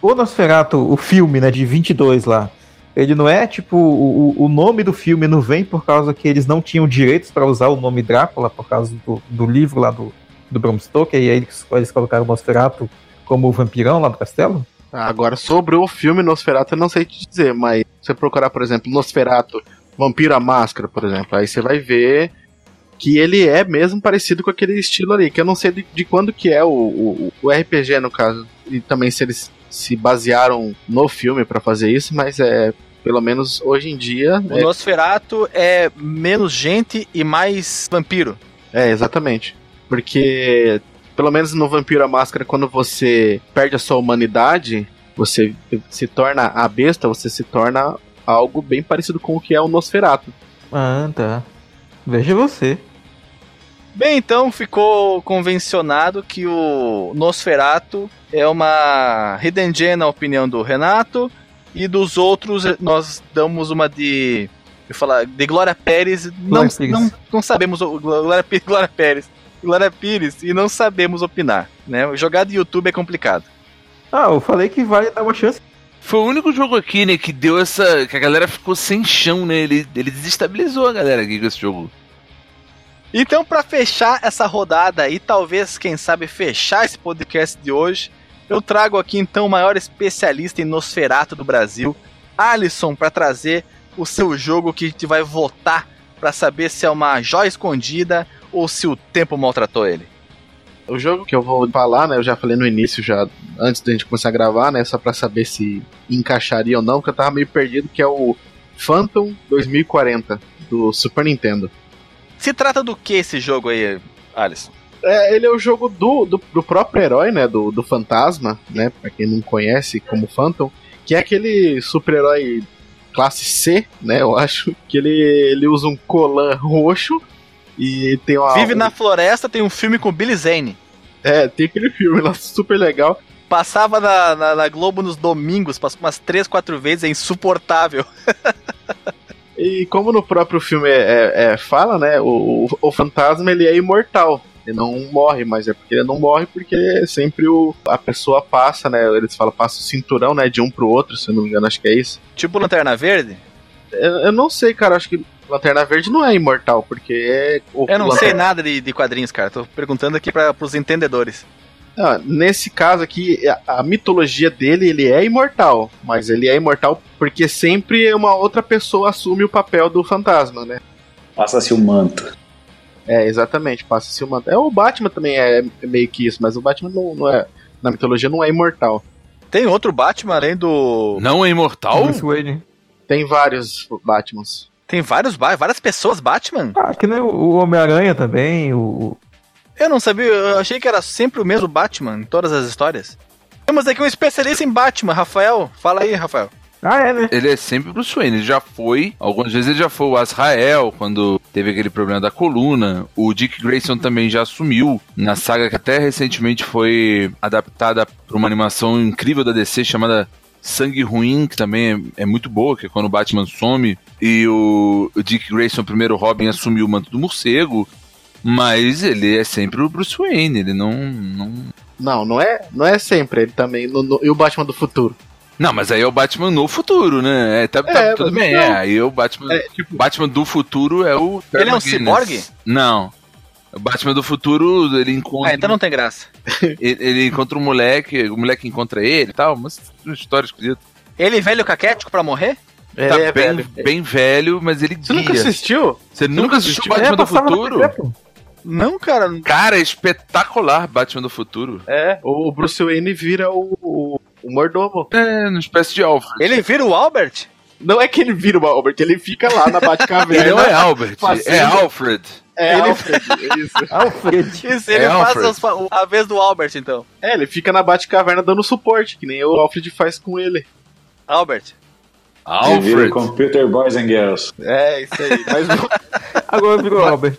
O Nosferatu, o filme, né, de 22 lá, ele não é tipo. O, o nome do filme não vem por causa que eles não tinham direitos para usar o nome Drácula, por causa do, do livro lá do, do Bram Stoker, e aí eles, eles colocaram o Nosferatu como o vampirão lá do castelo? Agora, sobre o filme Nosferatu, eu não sei te dizer, mas você procurar, por exemplo, Nosferatu Vampiro a Máscara, por exemplo. Aí você vai ver que ele é mesmo parecido com aquele estilo ali, que eu não sei de, de quando que é o, o, o, RPG, no caso, e também se eles se basearam no filme para fazer isso, mas é, pelo menos hoje em dia... O é... Nosferatu é menos gente e mais vampiro. É, exatamente. Porque, pelo menos no Vampiro a Máscara, quando você perde a sua humanidade, você se torna a besta, você se torna algo bem parecido com o que é o Nosferatu. Ah, tá. Veja você. Bem, então ficou convencionado que o Nosferatu é uma Hidden Gem na opinião do Renato e dos outros nós damos uma de eu falar de Glória Pérez, não, Pérez. não, não sabemos Glória, Glória Pérez, Glória Pires e não sabemos opinar, né? Jogar de YouTube é complicado. Ah, eu falei que vale dar uma chance foi o único jogo aqui, né, que deu essa. que a galera ficou sem chão, né? Ele, ele desestabilizou a galera aqui com esse jogo. Então, para fechar essa rodada e talvez, quem sabe, fechar esse podcast de hoje, eu trago aqui então o maior especialista em Nosferato do Brasil, Alisson, para trazer o seu jogo que te vai votar para saber se é uma joia escondida ou se o tempo maltratou ele. O jogo que eu vou falar, né? Eu já falei no início, já antes da gente começar a gravar, né? Só pra saber se encaixaria ou não, porque eu tava meio perdido, que é o Phantom 2040, do Super Nintendo. Se trata do que esse jogo aí, Alisson? É, ele é o jogo do, do, do, próprio herói, né? Do, do fantasma, né? Pra quem não conhece como Phantom, que é aquele super-herói classe C, né? Eu acho que ele, ele usa um colan roxo e tem uma. Vive na floresta, tem um filme com Billy Zane. É, tem aquele filme lá super legal. Passava na, na, na Globo nos domingos, passou umas três, quatro vezes, é insuportável. e como no próprio filme é, é, é fala, né? O, o, o, fantasma ele é imortal. Ele não morre, mas é porque ele não morre porque sempre o, a pessoa passa, né? Eles falam, passa o cinturão, né? De um pro outro, se eu não me engano, acho que é isso. Tipo Lanterna Verde? Eu, eu não sei, cara. Acho que Lanterna Verde não é imortal, porque é. Eu não Lanterna... sei nada de, de quadrinhos, cara. Tô perguntando aqui para os entendedores. Ah, nesse caso aqui, a, a, mitologia dele, ele é imortal, mas ele é imortal porque sempre uma outra pessoa assume o papel do fantasma, né? Passa-se o manto. É, exatamente, passa-se manto. É, o Batman também é, é meio que isso, mas o Batman não, não, é. Na mitologia não é imortal. Tem outro Batman além do. Não é imortal? Tem vários Batmans. Tem vários várias pessoas Batman? Ah, que nem o Homem-Aranha também, o. Eu não sabia, eu achei que era sempre o mesmo Batman em todas as histórias. Temos aqui um especialista em Batman, Rafael. Fala aí, Rafael. Ah, é, né? Ele é sempre Bruce Wayne. Ele já foi. Algumas vezes ele já foi o Azrael, quando teve aquele problema da coluna. O Dick Grayson também já assumiu na saga que até recentemente foi adaptada para uma animação incrível da DC chamada Sangue Ruim, que também é, é, muito boa, que é quando o Batman some e o, o Dick Grayson, o primeiro Robin, assumiu o manto do morcego. Mas ele é sempre o Bruce Wayne, ele não. Não, não, não é, não é sempre. Ele também. No, no, e o Batman do futuro? Não, mas aí é o Batman no futuro, né? É, tá, tá é, tudo bem, não. é. Aí o Batman. É, tipo... Batman do futuro é o. Ele é um ciborgue? Não. O Batman do futuro, ele encontra. Ah, então não tem graça. ele, ele, encontra um moleque, o moleque encontra ele e tal, mas história esquisita. Ele é velho caquético pra morrer? Ele tá é bem velho. bem velho, mas ele Você guia. nunca assistiu? Você, nunca, nunca assistiu, assistiu Batman é, do Futuro? Não, cara. Cara, é espetacular Batman do Futuro. É, o Bruce Wayne vira o, o, o mordomo. É, uma espécie de Alfred. Ele vira o Albert? Não é que ele vira o Albert, ele fica lá na Batcaverna. ele não é Albert, é Alfred. É, ele... Alfred, isso. Alfred. Isso, ele é faz Alfred. a vez do Albert, então. É, ele fica na Batcaverna dando suporte, que nem o Alfred faz com ele. Albert. Alfred. Computer Boys and Girls. É, isso aí. Mas... Agora virou Albert.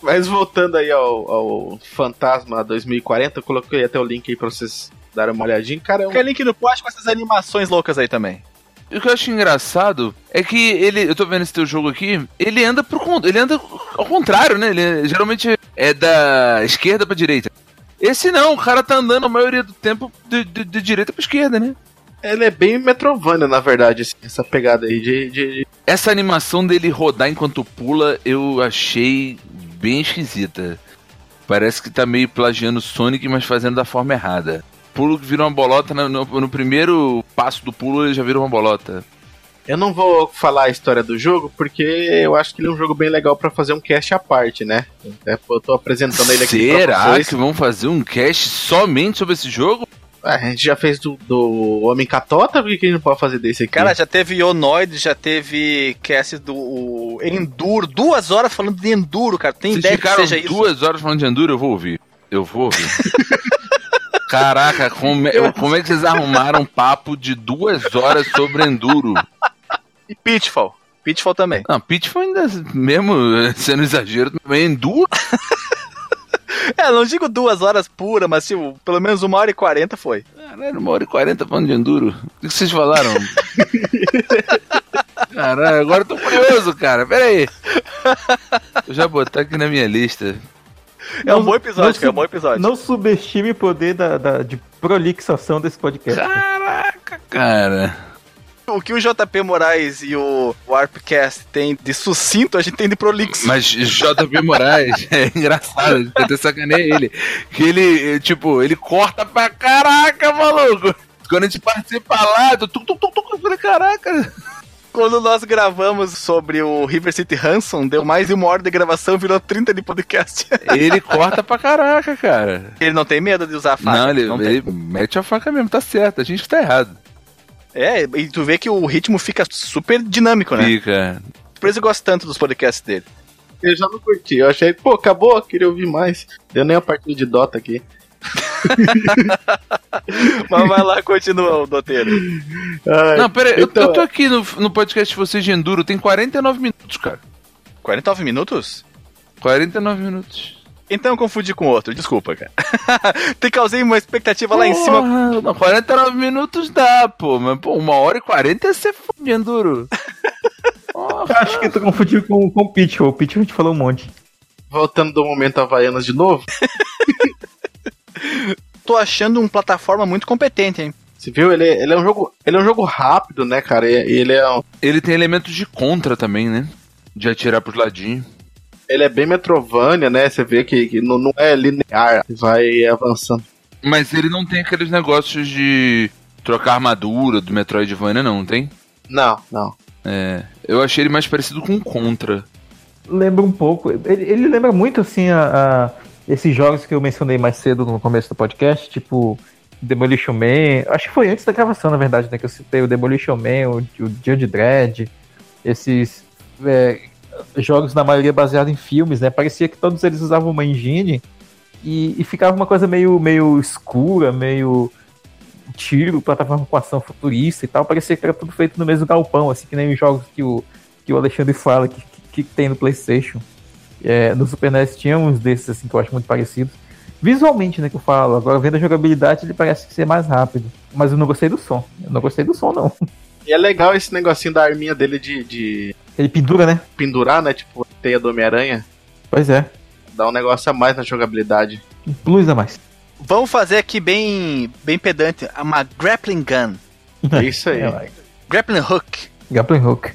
Mas voltando aí ao, ao Fantasma 2040, eu coloquei até o link aí pra vocês darem uma olhadinha. Cara, é um... Quer link no post com essas animações loucas aí também. O que eu acho engraçado é que ele, eu tô vendo esse teu jogo aqui, ele anda pro ele anda ao contrário, né? Ele geralmente é da esquerda pra direita. Esse não, o cara tá andando a maioria do tempo de, de, de direita pra esquerda, né? Ele é bem Metrovania, na verdade, assim, essa pegada aí de, de, Essa animação dele rodar enquanto pula, eu achei bem esquisita. Parece que tá meio plagiando Sonic, mas fazendo da forma errada pulo que vira uma bolota, no, no, no, primeiro passo do pulo ele já vira uma bolota. Eu não vou falar a história do jogo, porque eu acho que ele é um jogo bem legal para fazer um cast à parte, né? É, eu tô apresentando ele aqui Será que vão fazer um cast somente sobre esse jogo? É, a gente já fez do, do Homem Catota, por que, a gente não pode fazer desse aqui? Cara, já teve Ionoid, já teve cast do Enduro, duas horas falando de Enduro, cara. Tem Vocês ideia que seja isso? duas horas falando de Enduro, eu vou ouvir. Eu vou ouvir. Caraca, como é, como é que vocês arrumaram um papo de duas horas sobre Enduro? E Pitfall. Pitfall também. Não, Pitfall ainda, mesmo sendo exagero, também é Enduro. é, não digo duas horas pura, mas tipo, pelo menos uma hora e quarenta foi. Caralho, uma hora e quarenta falando de Enduro. O que vocês falaram? Caralho, agora eu tô curioso, cara. Pera aí. Eu já botar aqui na minha lista. É um bom episódio, cara, é um bom episódio. Não subestime o poder da, da, de prolixação desse podcast. Caraca, cara. O que o JP Moraes e o Warpcast tem de sucinto, a gente tem de prolixo. Mas JP Moraes é engraçado, eu até sacanei ele. Que ele, tipo, ele corta pra caraca, maluco. Quando a gente participa lá, eu, tu, tu, tu, tu, caraca. Quando nós gravamos sobre o River City Hanson, deu mais de uma hora de gravação, virou 30 de podcast. Ele corta pra caraca, cara. Ele não tem medo de usar a faca. Não, ele, não ele mete a faca mesmo, tá certo. A gente que tá errado. É, e tu vê que o ritmo fica super dinâmico, né? Fica. Por isso eu gosto tanto dos podcasts dele. Eu já não curti. Eu achei, pô, acabou, queria ouvir mais. Deu nem a partida de Dota aqui. Mas vai lá, continua o doteiro. Ai, não, pera aí, então... eu, eu tô aqui no, no podcast de vocês de Enduro, tem 49 minutos, cara. 49 minutos? 49 minutos. Então eu confundi com outro, desculpa, cara. Tem causei uma expectativa Porra, lá em cima. Não, 49 minutos dá, pô. Mas, pô, uma hora e 40 é ser foda de Enduro. Acho que tu confundiu com, com o Pitch. O Pitch a gente falou um monte. Voltando do momento Havaianas de novo. Tô achando um plataforma muito competente, hein? Você viu? Ele, ele, é um jogo, ele é um jogo rápido, né, cara? Ele é um... Ele tem elementos de contra também, né? De atirar pros ladinhos. Ele é bem Metrovania, né? Você vê que, que não, não é linear, vai avançando. Mas ele não tem aqueles negócios de trocar armadura do Metroidvania, não, tem? Não, não. É, eu achei ele mais parecido com Contra. Lembra um pouco. Ele, ele lembra muito, assim, a, a esses jogos que eu mencionei mais cedo no começo do podcast, tipo Demolition Man, acho que foi antes da gravação, na verdade, né, que eu citei o Demolition Man, o, o Judge Dredd, esses é, jogos na maioria baseados em filmes, né, parecia que todos eles usavam uma engine e, e ficava uma coisa meio, meio escura, meio tiro, plataforma com ação futurista e tal, parecia que era tudo feito no mesmo galpão, assim que nem os jogos que o, que o Alexandre fala que, que, que tem no Playstation. É, no Super NES tinha uns desses assim que eu acho muito parecidos. Visualmente, né, que eu falo. Agora, vendo a jogabilidade, ele parece ser mais rápido. Mas eu não gostei do som. Eu não gostei do som, não. E é legal esse negocinho da arminha dele de. de... Ele pendura, né? Pendurar, né? Tipo, teia do Homem-Aranha. Pois é. Dá um negócio a mais na jogabilidade. Um plus a mais. Vamos fazer aqui bem, bem pedante. Uma grappling gun. É isso aí. É, grappling hook. Grappling hook.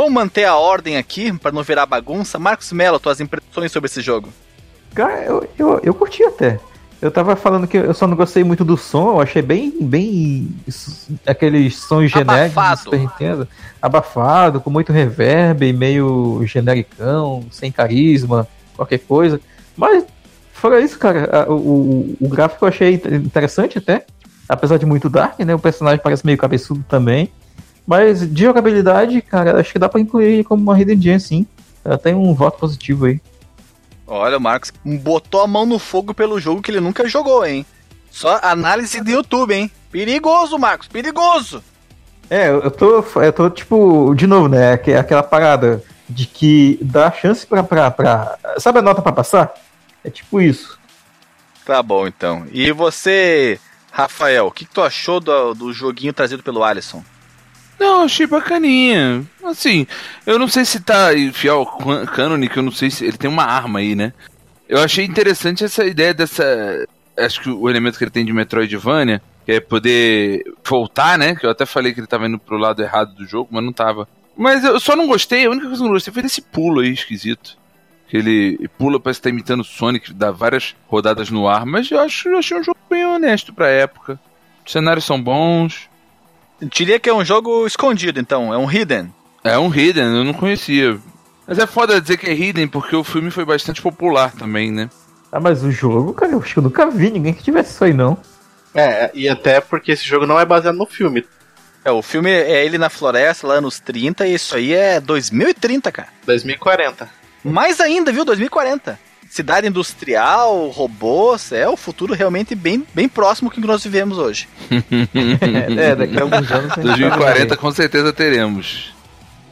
Vamos manter a ordem aqui para não virar bagunça. Marcos Mello, tuas impressões sobre esse jogo? Cara, eu, eu, eu curti até. Eu tava falando que eu só não gostei muito do som, eu achei bem, bem aqueles sons genéricos do Super Nintendo, abafado, com muito reverb, meio genericão, sem carisma, qualquer coisa. Mas fora isso, cara, o, o, o gráfico eu achei interessante até, apesar de muito dark, né? O personagem parece meio cabeçudo também. Mas de jogabilidade, cara, acho que dá pra incluir como uma Hidden Gem, sim. Ela tem um voto positivo aí. Olha, o Marcos botou a mão no fogo pelo jogo que ele nunca jogou, hein? Só análise do YouTube, hein? Perigoso, Marcos, perigoso! É, eu tô, eu tô tipo, de novo, né? Aquela parada. de que dá chance pra, pra, pra. Sabe a nota pra passar? É tipo isso. Tá bom, então. E você, Rafael, o que, que tu achou do, do joguinho trazido pelo Alisson? Não, achei bacaninha. Assim, eu não sei se tá fiel ao canon, que eu não sei se ele tem uma arma aí, né? Eu achei interessante essa ideia dessa. Acho que o elemento que ele tem de Metroidvania, que é poder voltar, né? Que eu até falei que ele tava indo pro lado errado do jogo, mas não tava. Mas eu só não gostei, a única coisa que eu não gostei foi desse pulo aí esquisito. Que ele pula, parece que tá imitando Sonic, dá várias rodadas no ar, mas eu acho eu achei um jogo bem honesto pra época. Os cenários são bons. Eu diria que é um jogo escondido, então, é um hidden. É um hidden, eu não conhecia. Mas é foda dizer que é hidden, porque o filme foi bastante popular também, né? Ah, mas o jogo, cara, eu acho que eu nunca vi ninguém que tivesse isso aí, não. É, e até porque esse jogo não é baseado no filme. É, o filme é ele na floresta, lá nos 30, e isso aí é 2030, cara. 2040. Mais ainda, viu? 2040. Cidade industrial, robôs, é o futuro realmente bem, bem próximo que nós vivemos hoje. é, daqui a alguns anos. 2040 com certeza teremos.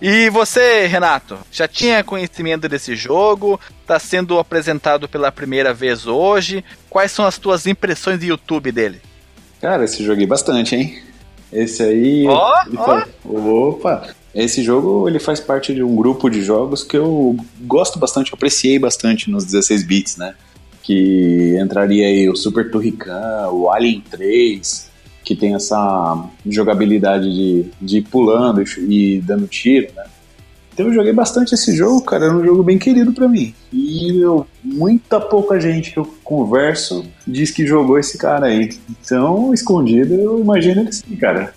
E você, Renato, já tinha conhecimento desse jogo? Está sendo apresentado pela primeira vez hoje? Quais são as tuas impressões de YouTube dele? Cara, esse joguei bastante, hein? Esse aí. Ó, oh, oh. Opa! Esse jogo ele faz parte de um grupo de jogos que eu gosto bastante, apreciei bastante nos 16 bits, né? Que entraria aí o Super Turrican, o Alien 3, que tem essa jogabilidade de, de ir pulando e, dando tiro, né? Então eu joguei bastante esse jogo, cara, era um jogo bem querido para mim. E eu, muita pouca gente que eu converso diz que jogou esse cara aí. Então, escondido, eu imagino que sim, cara.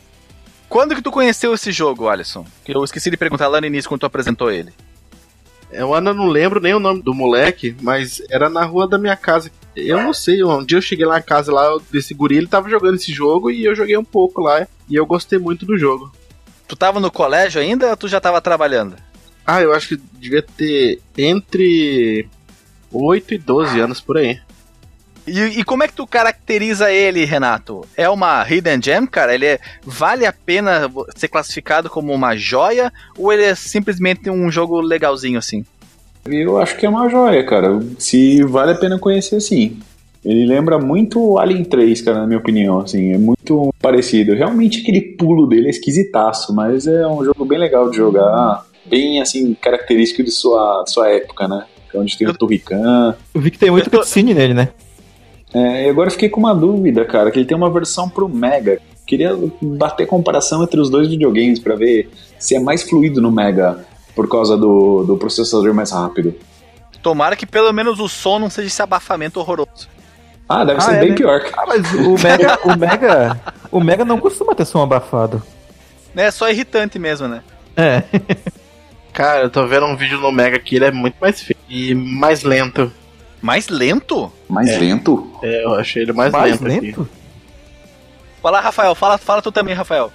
Quando que tu conheceu esse jogo, Alisson? Que eu esqueci de perguntar lá no início quando tu apresentou ele. Eu ainda não lembro nem o nome do moleque, mas era na rua da minha casa. Eu não sei, um dia eu cheguei lá na casa lá desse guri, ele tava jogando esse jogo e eu joguei um pouco lá e eu gostei muito do jogo. Tu tava no colégio ainda ou tu já tava trabalhando? Ah, eu acho que devia ter entre 8 e 12 anos por aí. E, e, como é que tu caracteriza ele, Renato? É uma hidden gem, cara? Ele é, vale a pena ser classificado como uma joia ou ele é simplesmente um jogo legalzinho assim? Eu acho que é uma joia, cara. Se vale a pena conhecer, sim. Ele lembra muito Alien 3, cara, na minha opinião, assim, é muito parecido. Realmente aquele pulo dele é esquisitaço, mas é um jogo bem legal de jogar, bem assim característico de sua, sua época, né? É onde tem o Turrican. Eu vi que tem muito cutscene nele, né? É, e agora eu fiquei com uma dúvida, cara, que ele tem uma versão pro Mega. Queria bater comparação entre os dois videogames para ver se é mais fluido no Mega por causa do, do processador mais rápido. Tomara que pelo menos o som não seja esse abafamento horroroso. Ah, deve ah, ser é, bem né? pior. Ah, mas o Mega, o Mega, o Mega não costuma ter som abafado. É só irritante mesmo, né? É. Cara, eu tô vendo um vídeo no Mega que ele é muito mais feio e mais lento. Mais lento? Mais é. lento? É, eu achei ele mais, mais lento. lento? Aqui. Fala, Rafael, fala, fala tu também, Rafael.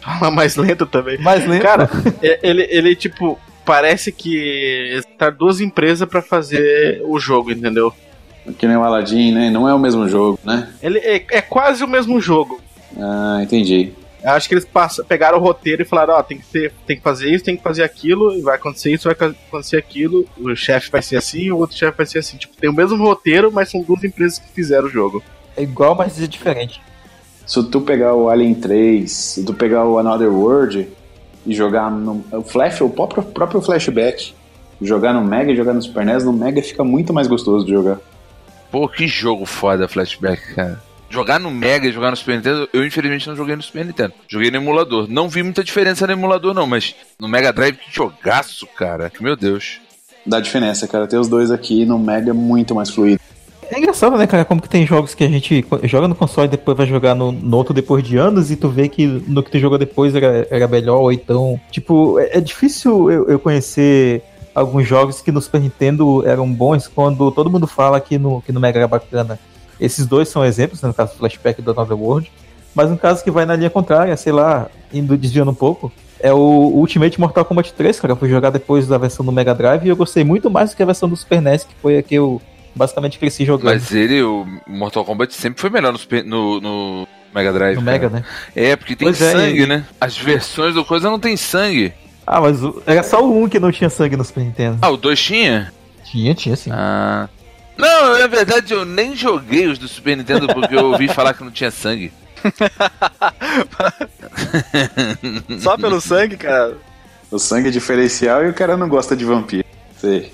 Fala mais lento também. Mais lento? Cara, é, ele, ele, tipo, parece que tá duas empresas para fazer o jogo, entendeu? Que nem o Aladdin, né? Não é o mesmo jogo, né? Ele é, é quase o mesmo jogo. Ah, entendi. Eu acho que eles passam, pegaram o roteiro e falaram, ó, oh, tem que ser, tem que fazer isso, tem que fazer aquilo, vai acontecer isso, vai acontecer aquilo, o chefe vai ser assim, o outro chefe vai ser assim. Tipo, tem o mesmo roteiro, mas são duas empresas que fizeram o jogo. É igual, mas é diferente. Se tu pegar o Alien 3, se tu pegar o Another World e jogar no o Flash, o próprio, próprio flashback, jogar no Mega e jogar no Super NES, no Mega fica muito mais gostoso de jogar. Pô, que jogo foda flashback, cara. Jogar no Mega e jogar no Super Nintendo, eu infelizmente não joguei no Super Nintendo. Joguei no emulador. Não vi muita diferença no emulador, não, mas no Mega Drive, que jogaço, cara. Meu Deus. Dá diferença, cara. Ter os dois aqui no Mega é muito mais fluido. É engraçado, né, cara? Como que tem jogos que a gente joga no console e depois vai jogar no, no outro depois de anos e tu vê que no que tu jogou depois era, era melhor, ou então. Tipo, é, é difícil eu, eu, conhecer alguns jogos que no Super Nintendo eram bons quando todo mundo fala que no, que no Mega era bacana. Esses dois são exemplos, né, no caso do Flashback do Another World. Mas um caso que vai na linha contrária, sei lá, indo desviando um pouco, é o Ultimate Mortal Kombat 3, cara. Eu fui jogar depois da versão do Mega Drive e eu gostei muito mais do que a versão do Super NES, que foi a que eu basicamente cresci jogando. Mas ele, o Mortal Kombat, sempre foi melhor no, Super, no, no Mega Drive. No cara. Mega, né? É, porque tem pois é, sangue, é, né? As versões do coisa não tem sangue. Ah, mas era só o 1 que não tinha sangue no Super Nintendo. Ah, o 2 tinha? Tinha, tinha sim. Ah. Não, na verdade eu nem joguei os do Super Nintendo porque eu ouvi falar que não tinha sangue. Só pelo sangue, cara. O sangue é diferencial e o cara não gosta de vampiro. Sei.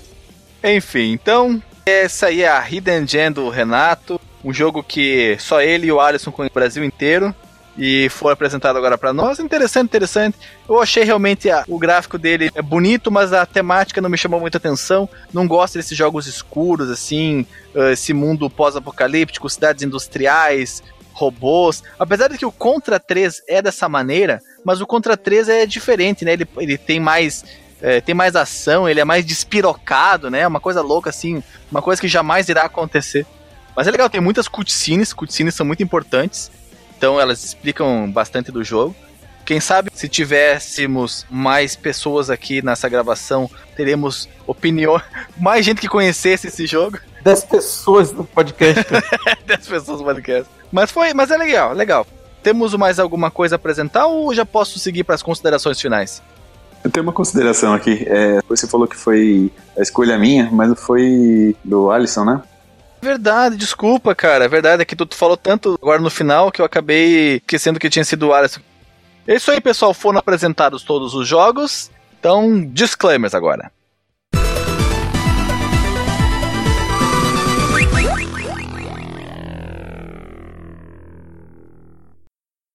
Enfim, então, essa aí é a Hidden Gem do Renato. Um jogo que só ele e o Alisson conhecem o Brasil inteiro. E foi apresentado agora para nós. Interessante, interessante. Eu achei realmente a, o gráfico dele é bonito, mas a temática não me chamou muita atenção. Não gosto desses jogos escuros, assim, ah, esse mundo pós-apocalíptico, cidades industriais, robôs. Apesar de que o Contra 3 é dessa maneira, mas o Contra 3 é diferente, né? Ele, ele tem mais. É, tem mais ação, ele é mais despirocado, né? Uma coisa louca, assim, uma coisa que jamais irá acontecer. Mas é legal, tem muitas cutscenes, cutscenes são muito importantes, então elas explicam bastante do jogo. Quem sabe se tivéssemos mais pessoas aqui nessa gravação, teremos opinião, mais gente que conhecesse esse jogo. 10 pessoas no podcast. 10 pessoas no podcast. Mas foi, mas é legal, legal. Temos mais alguma coisa a apresentar ou já posso seguir para as considerações finais? Eu tenho uma consideração aqui. É, você falou que foi a escolha minha, mas foi do Alisson, né? Verdade, desculpa, cara. É verdade, é que tu, tu falou tanto agora no final que eu acabei esquecendo que tinha sido o Alisson. É isso aí, pessoal. Foram apresentados todos os jogos. Então, disclaimers agora.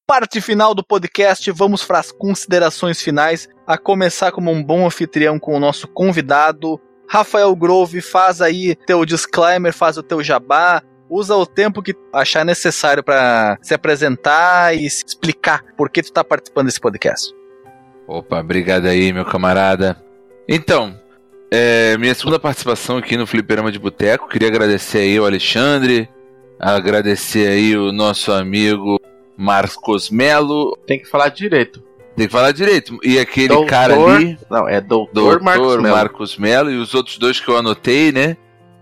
Parte final do podcast, vamos para as considerações finais, a começar como um bom anfitrião com o nosso convidado, Rafael Grove, faz aí teu disclaimer, faz o teu jabá, usa o tempo que achar necessário para se apresentar e se explicar por que tu tá participando desse podcast. Opa, obrigado aí, meu camarada. Então, é, minha segunda participação aqui no Fliperama de Boteco, queria agradecer aí o Alexandre, agradecer aí o nosso amigo Marcos Melo. Tem que falar direito. Tem que falar direito. E aquele Doutor- cara ali, Não, é doutor, doutor Marcos Marcos. Melo, e os outros dois que eu anotei, né?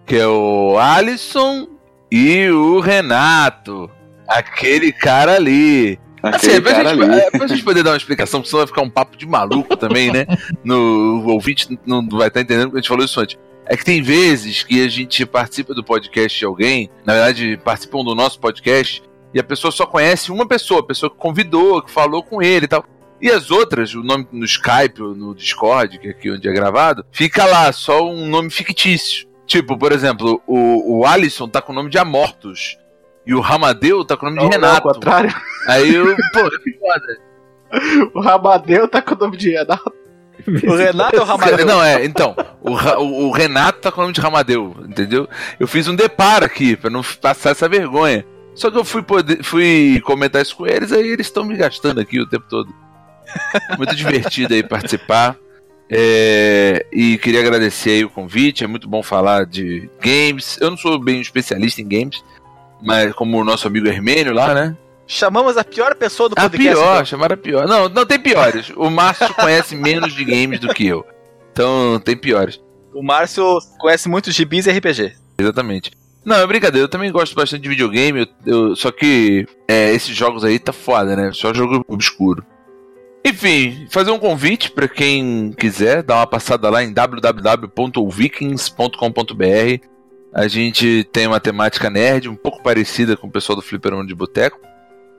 Que é o Alisson e o Renato. Aquele cara ali. Aquele Assim, cara gente, ali. é, pra gente poder dar uma explicação, porque senão vai ficar um papo de maluco também, né? No, o ouvinte não vai estar entendendo porque a gente falou isso antes. É que tem vezes que a gente participa do podcast de alguém, na verdade, participam do nosso podcast, e a pessoa só conhece uma pessoa, a pessoa que convidou, que falou com ele e tal. E as outras, o nome no Skype ou no Discord, que é aqui onde é gravado, fica lá, só um nome fictício. Tipo, por exemplo, o, o Alisson tá com o nome de Amortos. E o Ramadeu tá com o nome de Não, não, Renato. ao contrário. Aí eu, pô, é foda. O Ramadeu tá com o nome de Renato. O Renato é o Ramadeu. Não, é, então, o, o, o Renato tá com o nome de Ramadeu, entendeu? Eu fiz um deparo aqui, pra não passar essa vergonha. Só que eu fui, poder, fui comentar isso com eles, aí eles estão me gastando aqui o tempo todo. Muito divertido aí participar. É, e queria agradecer aí o convite, é muito bom falar de games. Eu não sou bem especialista em games, mas como o nosso amigo Hermênio lá, né? Chamamos a pior pessoa do A podcast. pior, chamaram a pior. Não, não tem piores. O Márcio conhece menos de games do que eu. Então tem piores. O Márcio conhece muitos gibis e RPG. Exatamente. Não, é brincadeira, eu também gosto bastante de videogame, eu, eu- só que é, esses jogos aí tá foda, né? Só jogo obscuro. Enfim, fazer um convite pra quem quiser, dar uma passada lá em www.vikings.com.br. A gente tem uma temática nerd um pouco parecida com o pessoal do Fliperama de Boteco.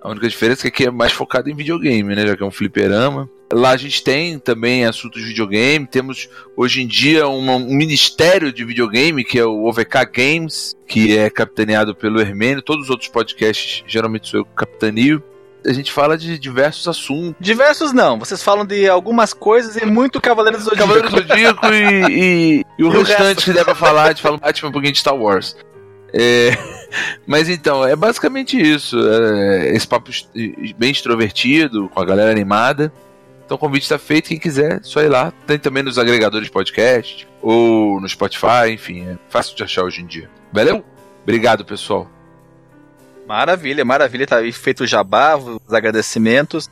A única diferença é que aqui é mais focado em videogame, né? Já que é um fliperama. Lá a gente tem também assuntos de videogame. Temos hoje em dia um ministério de videogame, que é o OVK Games, que é capitaneado pelo Hermênio. Todos os outros podcasts, geralmente sou eu que capitanio. A gente fala de diversos assuntos. Diversos não, vocês falam de algumas coisas e muito Cavaleiros do Zodíaco. Cavaleiro do Zodíaco e, e, e o E restante que der pra falar, a gente fala um Batman, um pouquinho de Star Wars. É, mas então, é basicamente isso. é, esse papo bem extrovertido, com a galera animada. Então o convite está feito, quem quiser, só ir lá. Tem também nos agregadores de podcast, ou no Spotify, enfim, é fácil de achar hoje em dia. Valeu? Obrigado, pessoal. Maravilha, maravilha, tá feito o jabá, os agradecimentos.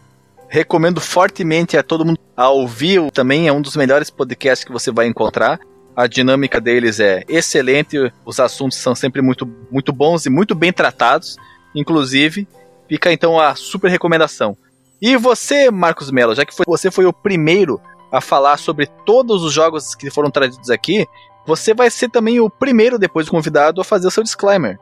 Recomendo fortemente a todo mundo a ouvir, também é um dos melhores podcasts que você vai encontrar. A dinâmica deles é excelente, os assuntos são sempre muito, muito bons e muito bem tratados. Inclusive, fica então a super recomendação. E você, Marcos Mello, já que foi- você foi o primeiro a falar sobre todos os jogos que foram trazidos aqui, você vai ser também o primeiro depois do convidado a fazer o seu disclaimer.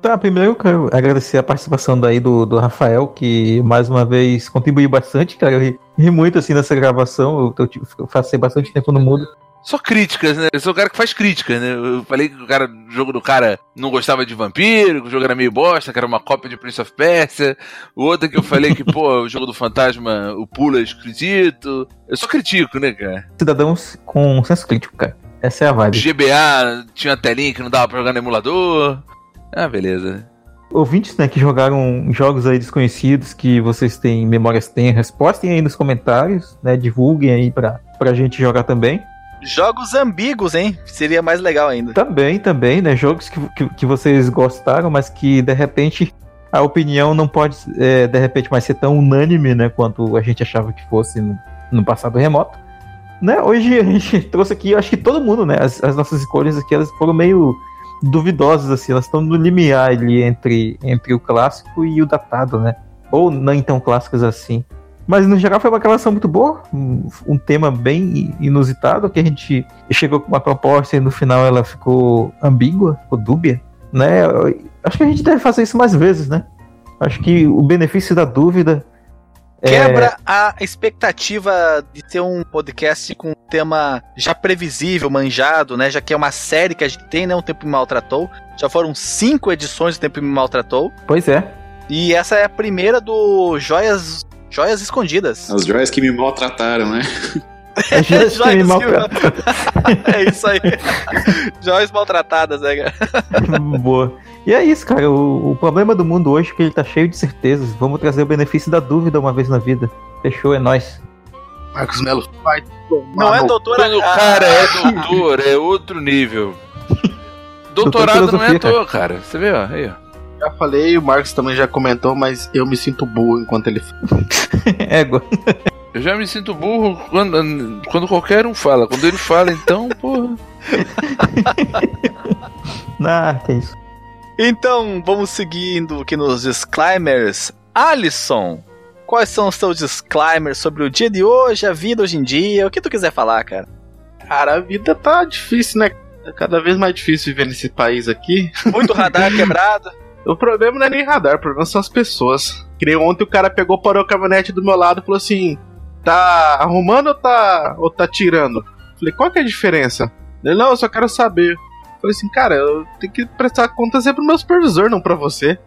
Tá, primeiro eu quero agradecer a participação daí do, do Rafael, que mais uma vez contribuiu bastante, cara. Eu ri, ri muito assim nessa gravação, eu, eu, eu passei bastante tempo no mudo. Só críticas, né? Eu sou o cara que faz críticas, né? Eu falei que o cara, o jogo do cara não gostava de vampiro, que o jogo era meio bosta, que era uma cópia de Prince of Persia. O outro que eu falei que, pô, o jogo do fantasma, o pula é esquisito. Eu só critico, né, cara? Cidadãos com senso crítico, cara. Essa é a vibe. GBA tinha telinha que não dava pra jogar no emulador. Ah, beleza. Ouvintes, né, que jogaram jogos aí desconhecidos, que vocês têm memórias tenras, postem aí nos comentários, né, divulguem aí pra, pra gente jogar também. Jogos ambíguos, hein? Seria mais legal ainda. Também, também, né? Jogos que, que, que vocês gostaram, mas que de repente a opinião não pode, é, de repente, mais ser tão unânime, né? Quanto a gente achava que fosse no, no passado remoto. Né? Hoje a gente trouxe aqui, acho que todo mundo, né? As, as nossas escolhas aqui, elas foram meio duvidosas, assim, elas estão no limiar ali entre, entre o clássico e o datado, né? Ou não tão clássicos assim. Mas no geral foi uma gravação muito boa, um, um, tema bem inusitado, que a gente chegou com uma proposta e no final ela ficou ambígua, ficou dúbia, né? Acho que a gente deve fazer isso mais vezes, né? Acho que o benefício da dúvida Quebra é... a expectativa de ter um podcast com um tema já previsível, manjado, né? Já que é uma série que a gente tem, né? Um Tempo Me Maltratou. Já foram cinco edições do Tempo Me Maltratou. Pois é. E essa é a primeira do Joias, Joias Escondidas. As joias que me maltrataram, né? É joias que me maltrataram. é isso aí. joias maltratadas, né, cara? Boa. E é isso, cara. O, o, problema do mundo hoje é que ele tá cheio de certezas. Vamos trazer o benefício da dúvida uma vez na vida. Fechou, é nós. Marcos Melo vai Não é doutor, cara é doutor, é outro nível. Doutorado não é à toa, cara. Você vê, ó, aí, ó. Já falei, o Marcos também já comentou, mas eu me sinto burro enquanto ele fala. Égua. Eu já me sinto burro quando, quando qualquer um fala. Quando ele fala, então, porra. ah, que isso. Então, vamos seguindo aqui nos disclaimers. Alisson, quais são os seus disclaimers sobre o dia de hoje, a vida hoje em dia? O que tu quiser falar, cara? Cara, a vida tá difícil, né? É cada vez mais difícil viver nesse país aqui. Muito radar quebrado. O problema não é nem radar, o problema são as pessoas. Que ontem o cara pegou, parou a caminhonete do meu lado e falou assim: tá arrumando ou tá, ou tá tirando? Falei, qual que é a diferença? Ele, não, eu só quero saber. Falei assim, cara, eu tenho que prestar conta sempre pro meu supervisor, não pra você.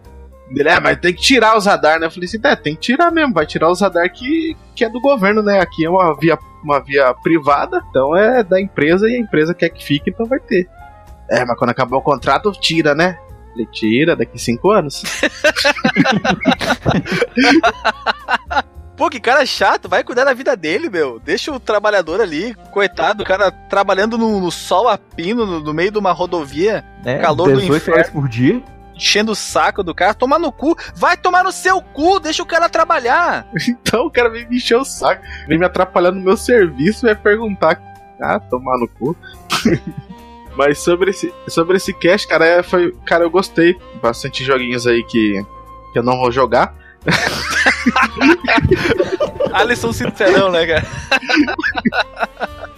Ele, é, mas tem que tirar os radar, né? Eu falei assim, é, tem que tirar mesmo, vai tirar os radar que, que é do governo, né? Aqui é uma via, uma via privada, então é da empresa e a empresa quer que fique, então vai ter. É, mas quando acabar o contrato, tira, né? Ele tira daqui cinco anos. Pô, que cara chato, vai cuidar da vida dele, meu. Deixa o trabalhador ali, coitado, o cara trabalhando no, no sol a pino, no, no, meio de uma rodovia, é, calor do inferno. horas por dia. Enchendo o saco do cara, tomar no cu, vai tomar no seu cu, deixa o cara trabalhar. Então o cara vem me encher o saco, vem me atrapalhar no meu serviço e vai perguntar, ah, tomar no cu. Mas sobre esse, sobre esse cast, cara, é, foi, cara, eu gostei bastante joguinhos aí que, que eu não vou jogar. Alisson sincerão, né, cara?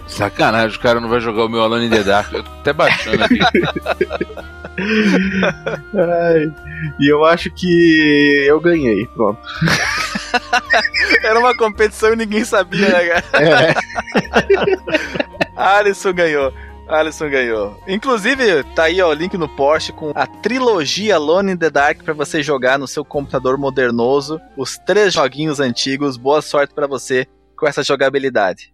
Sacanagem, o cara não vai jogar o meu Alone in the Dark. Eu tô até baixando aqui. Ai, e eu acho que eu ganhei, pronto. Era uma competição e ninguém sabia, né, cara? É. Alisson ganhou. Alisson ganhou. Inclusive, tá aí ó, o link no post com a trilogia Alone in the Dark para você jogar no seu computador modernoso. Os três joguinhos antigos. Boa sorte para você com essa jogabilidade.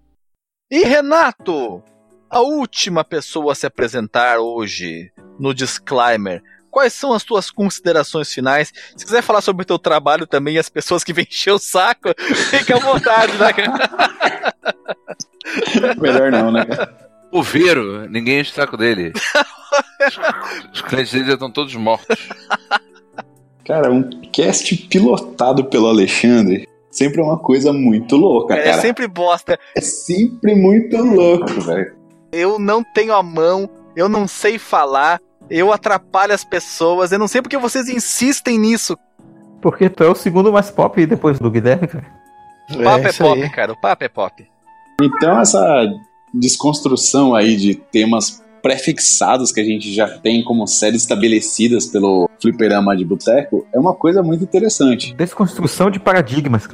E Renato, a última pessoa a se apresentar hoje no disclaimer. Quais são as tuas considerações finais? Se quiser falar sobre o teu trabalho também as pessoas que vêm encher o saco, fique à vontade, né? Melhor não, né? O Vero, ninguém enche o saco dele. Os clientes dele já estão todos mortos. Cara, um cast pilotado pelo Alexandre sempre é uma coisa muito louca, é, cara. É sempre bosta. É sempre muito louco, velho. Eu não tenho a mão, eu não sei falar, eu atrapalho as pessoas, eu não sei porque vocês insistem nisso. Porque tu é o segundo mais pop depois do Guilherme, cara. O papo é, é pop, aí. cara, o papo é pop. Então essa desconstrução aí de temas prefixados que a gente já tem como séries estabelecidas pelo fliperama de boteco é uma coisa muito interessante. Desconstrução de paradigmas.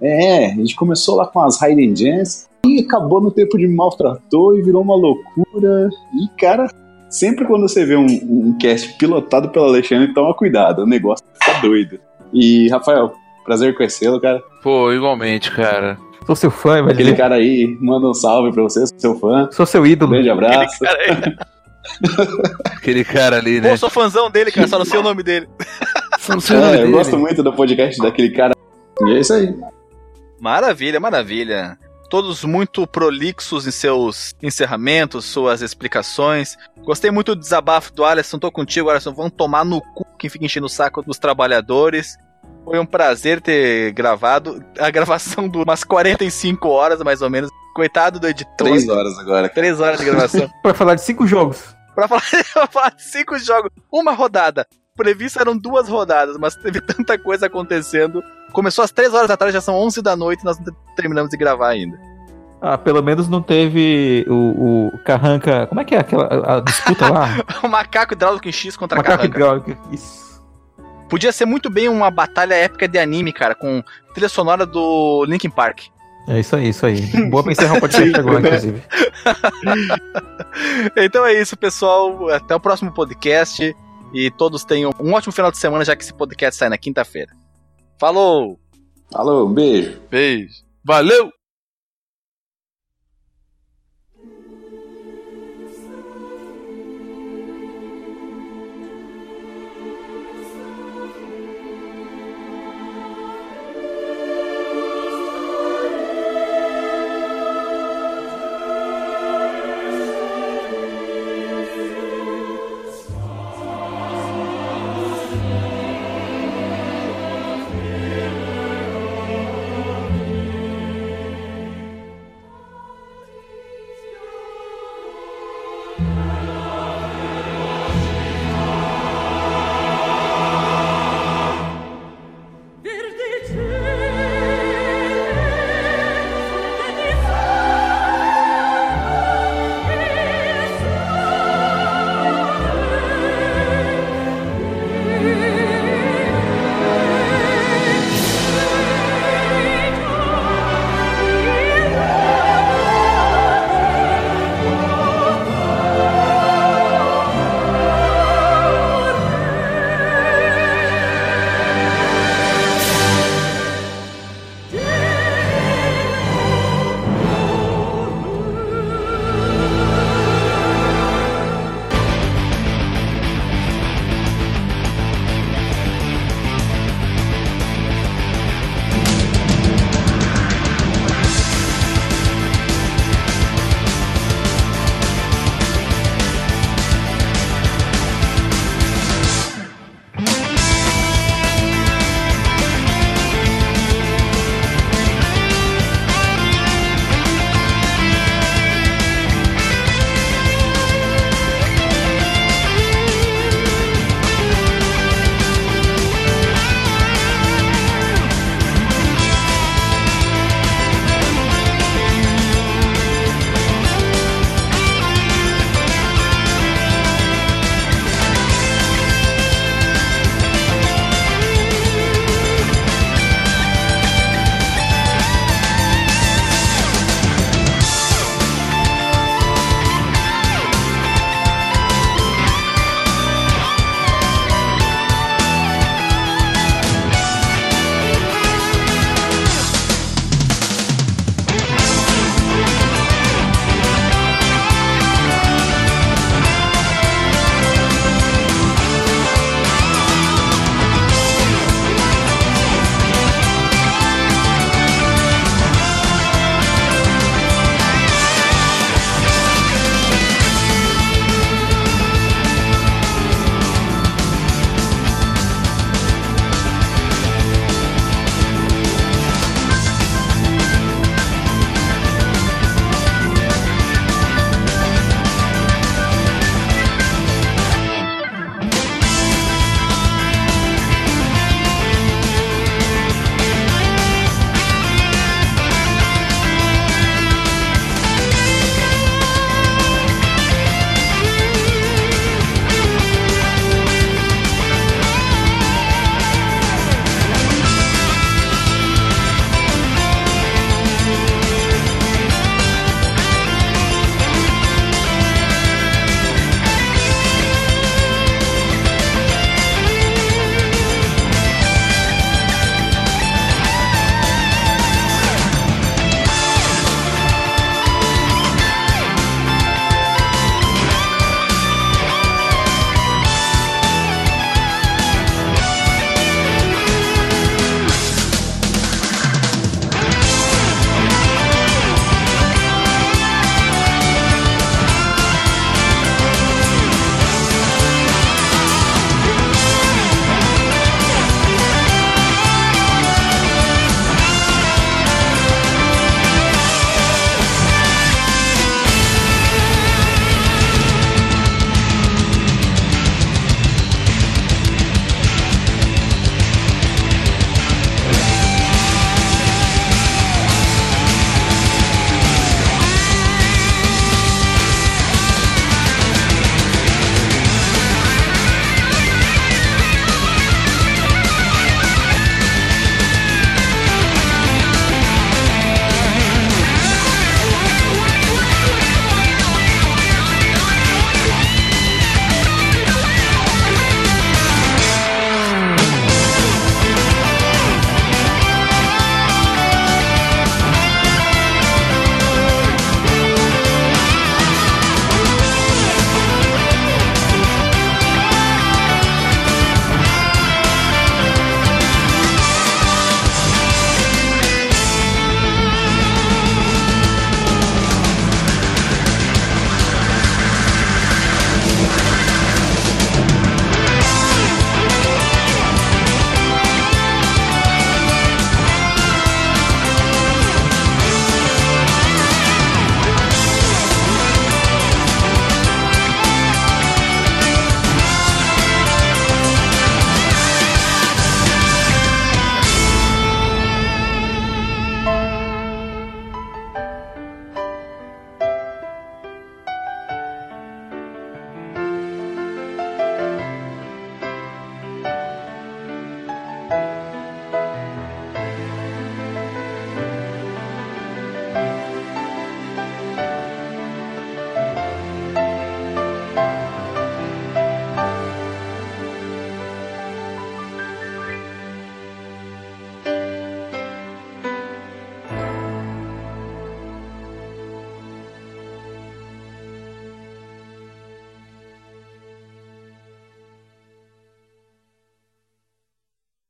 É, a gente começou lá com as Hidden Gems e acabou no tempo de maltratou e virou uma loucura. E, cara, sempre quando você vê um, um cast pilotado pelo Alexandre, toma cuidado, o negócio tá doido. E, Rafael, prazer conhecê-lo, cara. Pô, igualmente, cara. Sou seu fã, mas. Aquele cara aí, manda um salve pra você, sou seu fã. Sou seu ídolo. Beijo, abraço. Aquele cara, Aquele cara ali, né? Pô, sou fãzão dele, cara, só não sei o nome dele. Só não sei o nome eu dele. gosto muito do podcast daquele cara. E é isso aí. Maravilha, maravilha. Todos muito prolixos em seus encerramentos, suas explicações. Gostei muito do desabafo do Alisson. Tô contigo, Alisson. Vamos tomar no cu quem fica enchendo o saco dos trabalhadores. Foi um prazer ter gravado. A gravação durou umas 45 horas, mais ou menos. Coitado do editor. Três horas agora. Três horas de gravação. pra falar de cinco jogos. Pra falar, pra falar de cinco jogos. Uma rodada. Previsto eram duas rodadas, mas teve tanta coisa acontecendo. Começou às três horas da tarde, já são 11 da noite e nós não terminamos de gravar ainda. Ah, pelo menos não teve o, o Carranca. Como é que é aquela a disputa lá? o macaco hidráulico em X contra macaco Carranca. Macaco hidráulico, isso. Podia ser muito bem uma batalha épica de anime, cara, com trilha sonora do Linkin Park. É isso aí, isso aí. Boa pra encerrar o podcast agora, inclusive. então é isso, pessoal. Até o próximo podcast. E todos tenham um ótimo final de semana, já que esse podcast sai na quinta-feira. Falou! Falou, um beijo. Beijo. Valeu!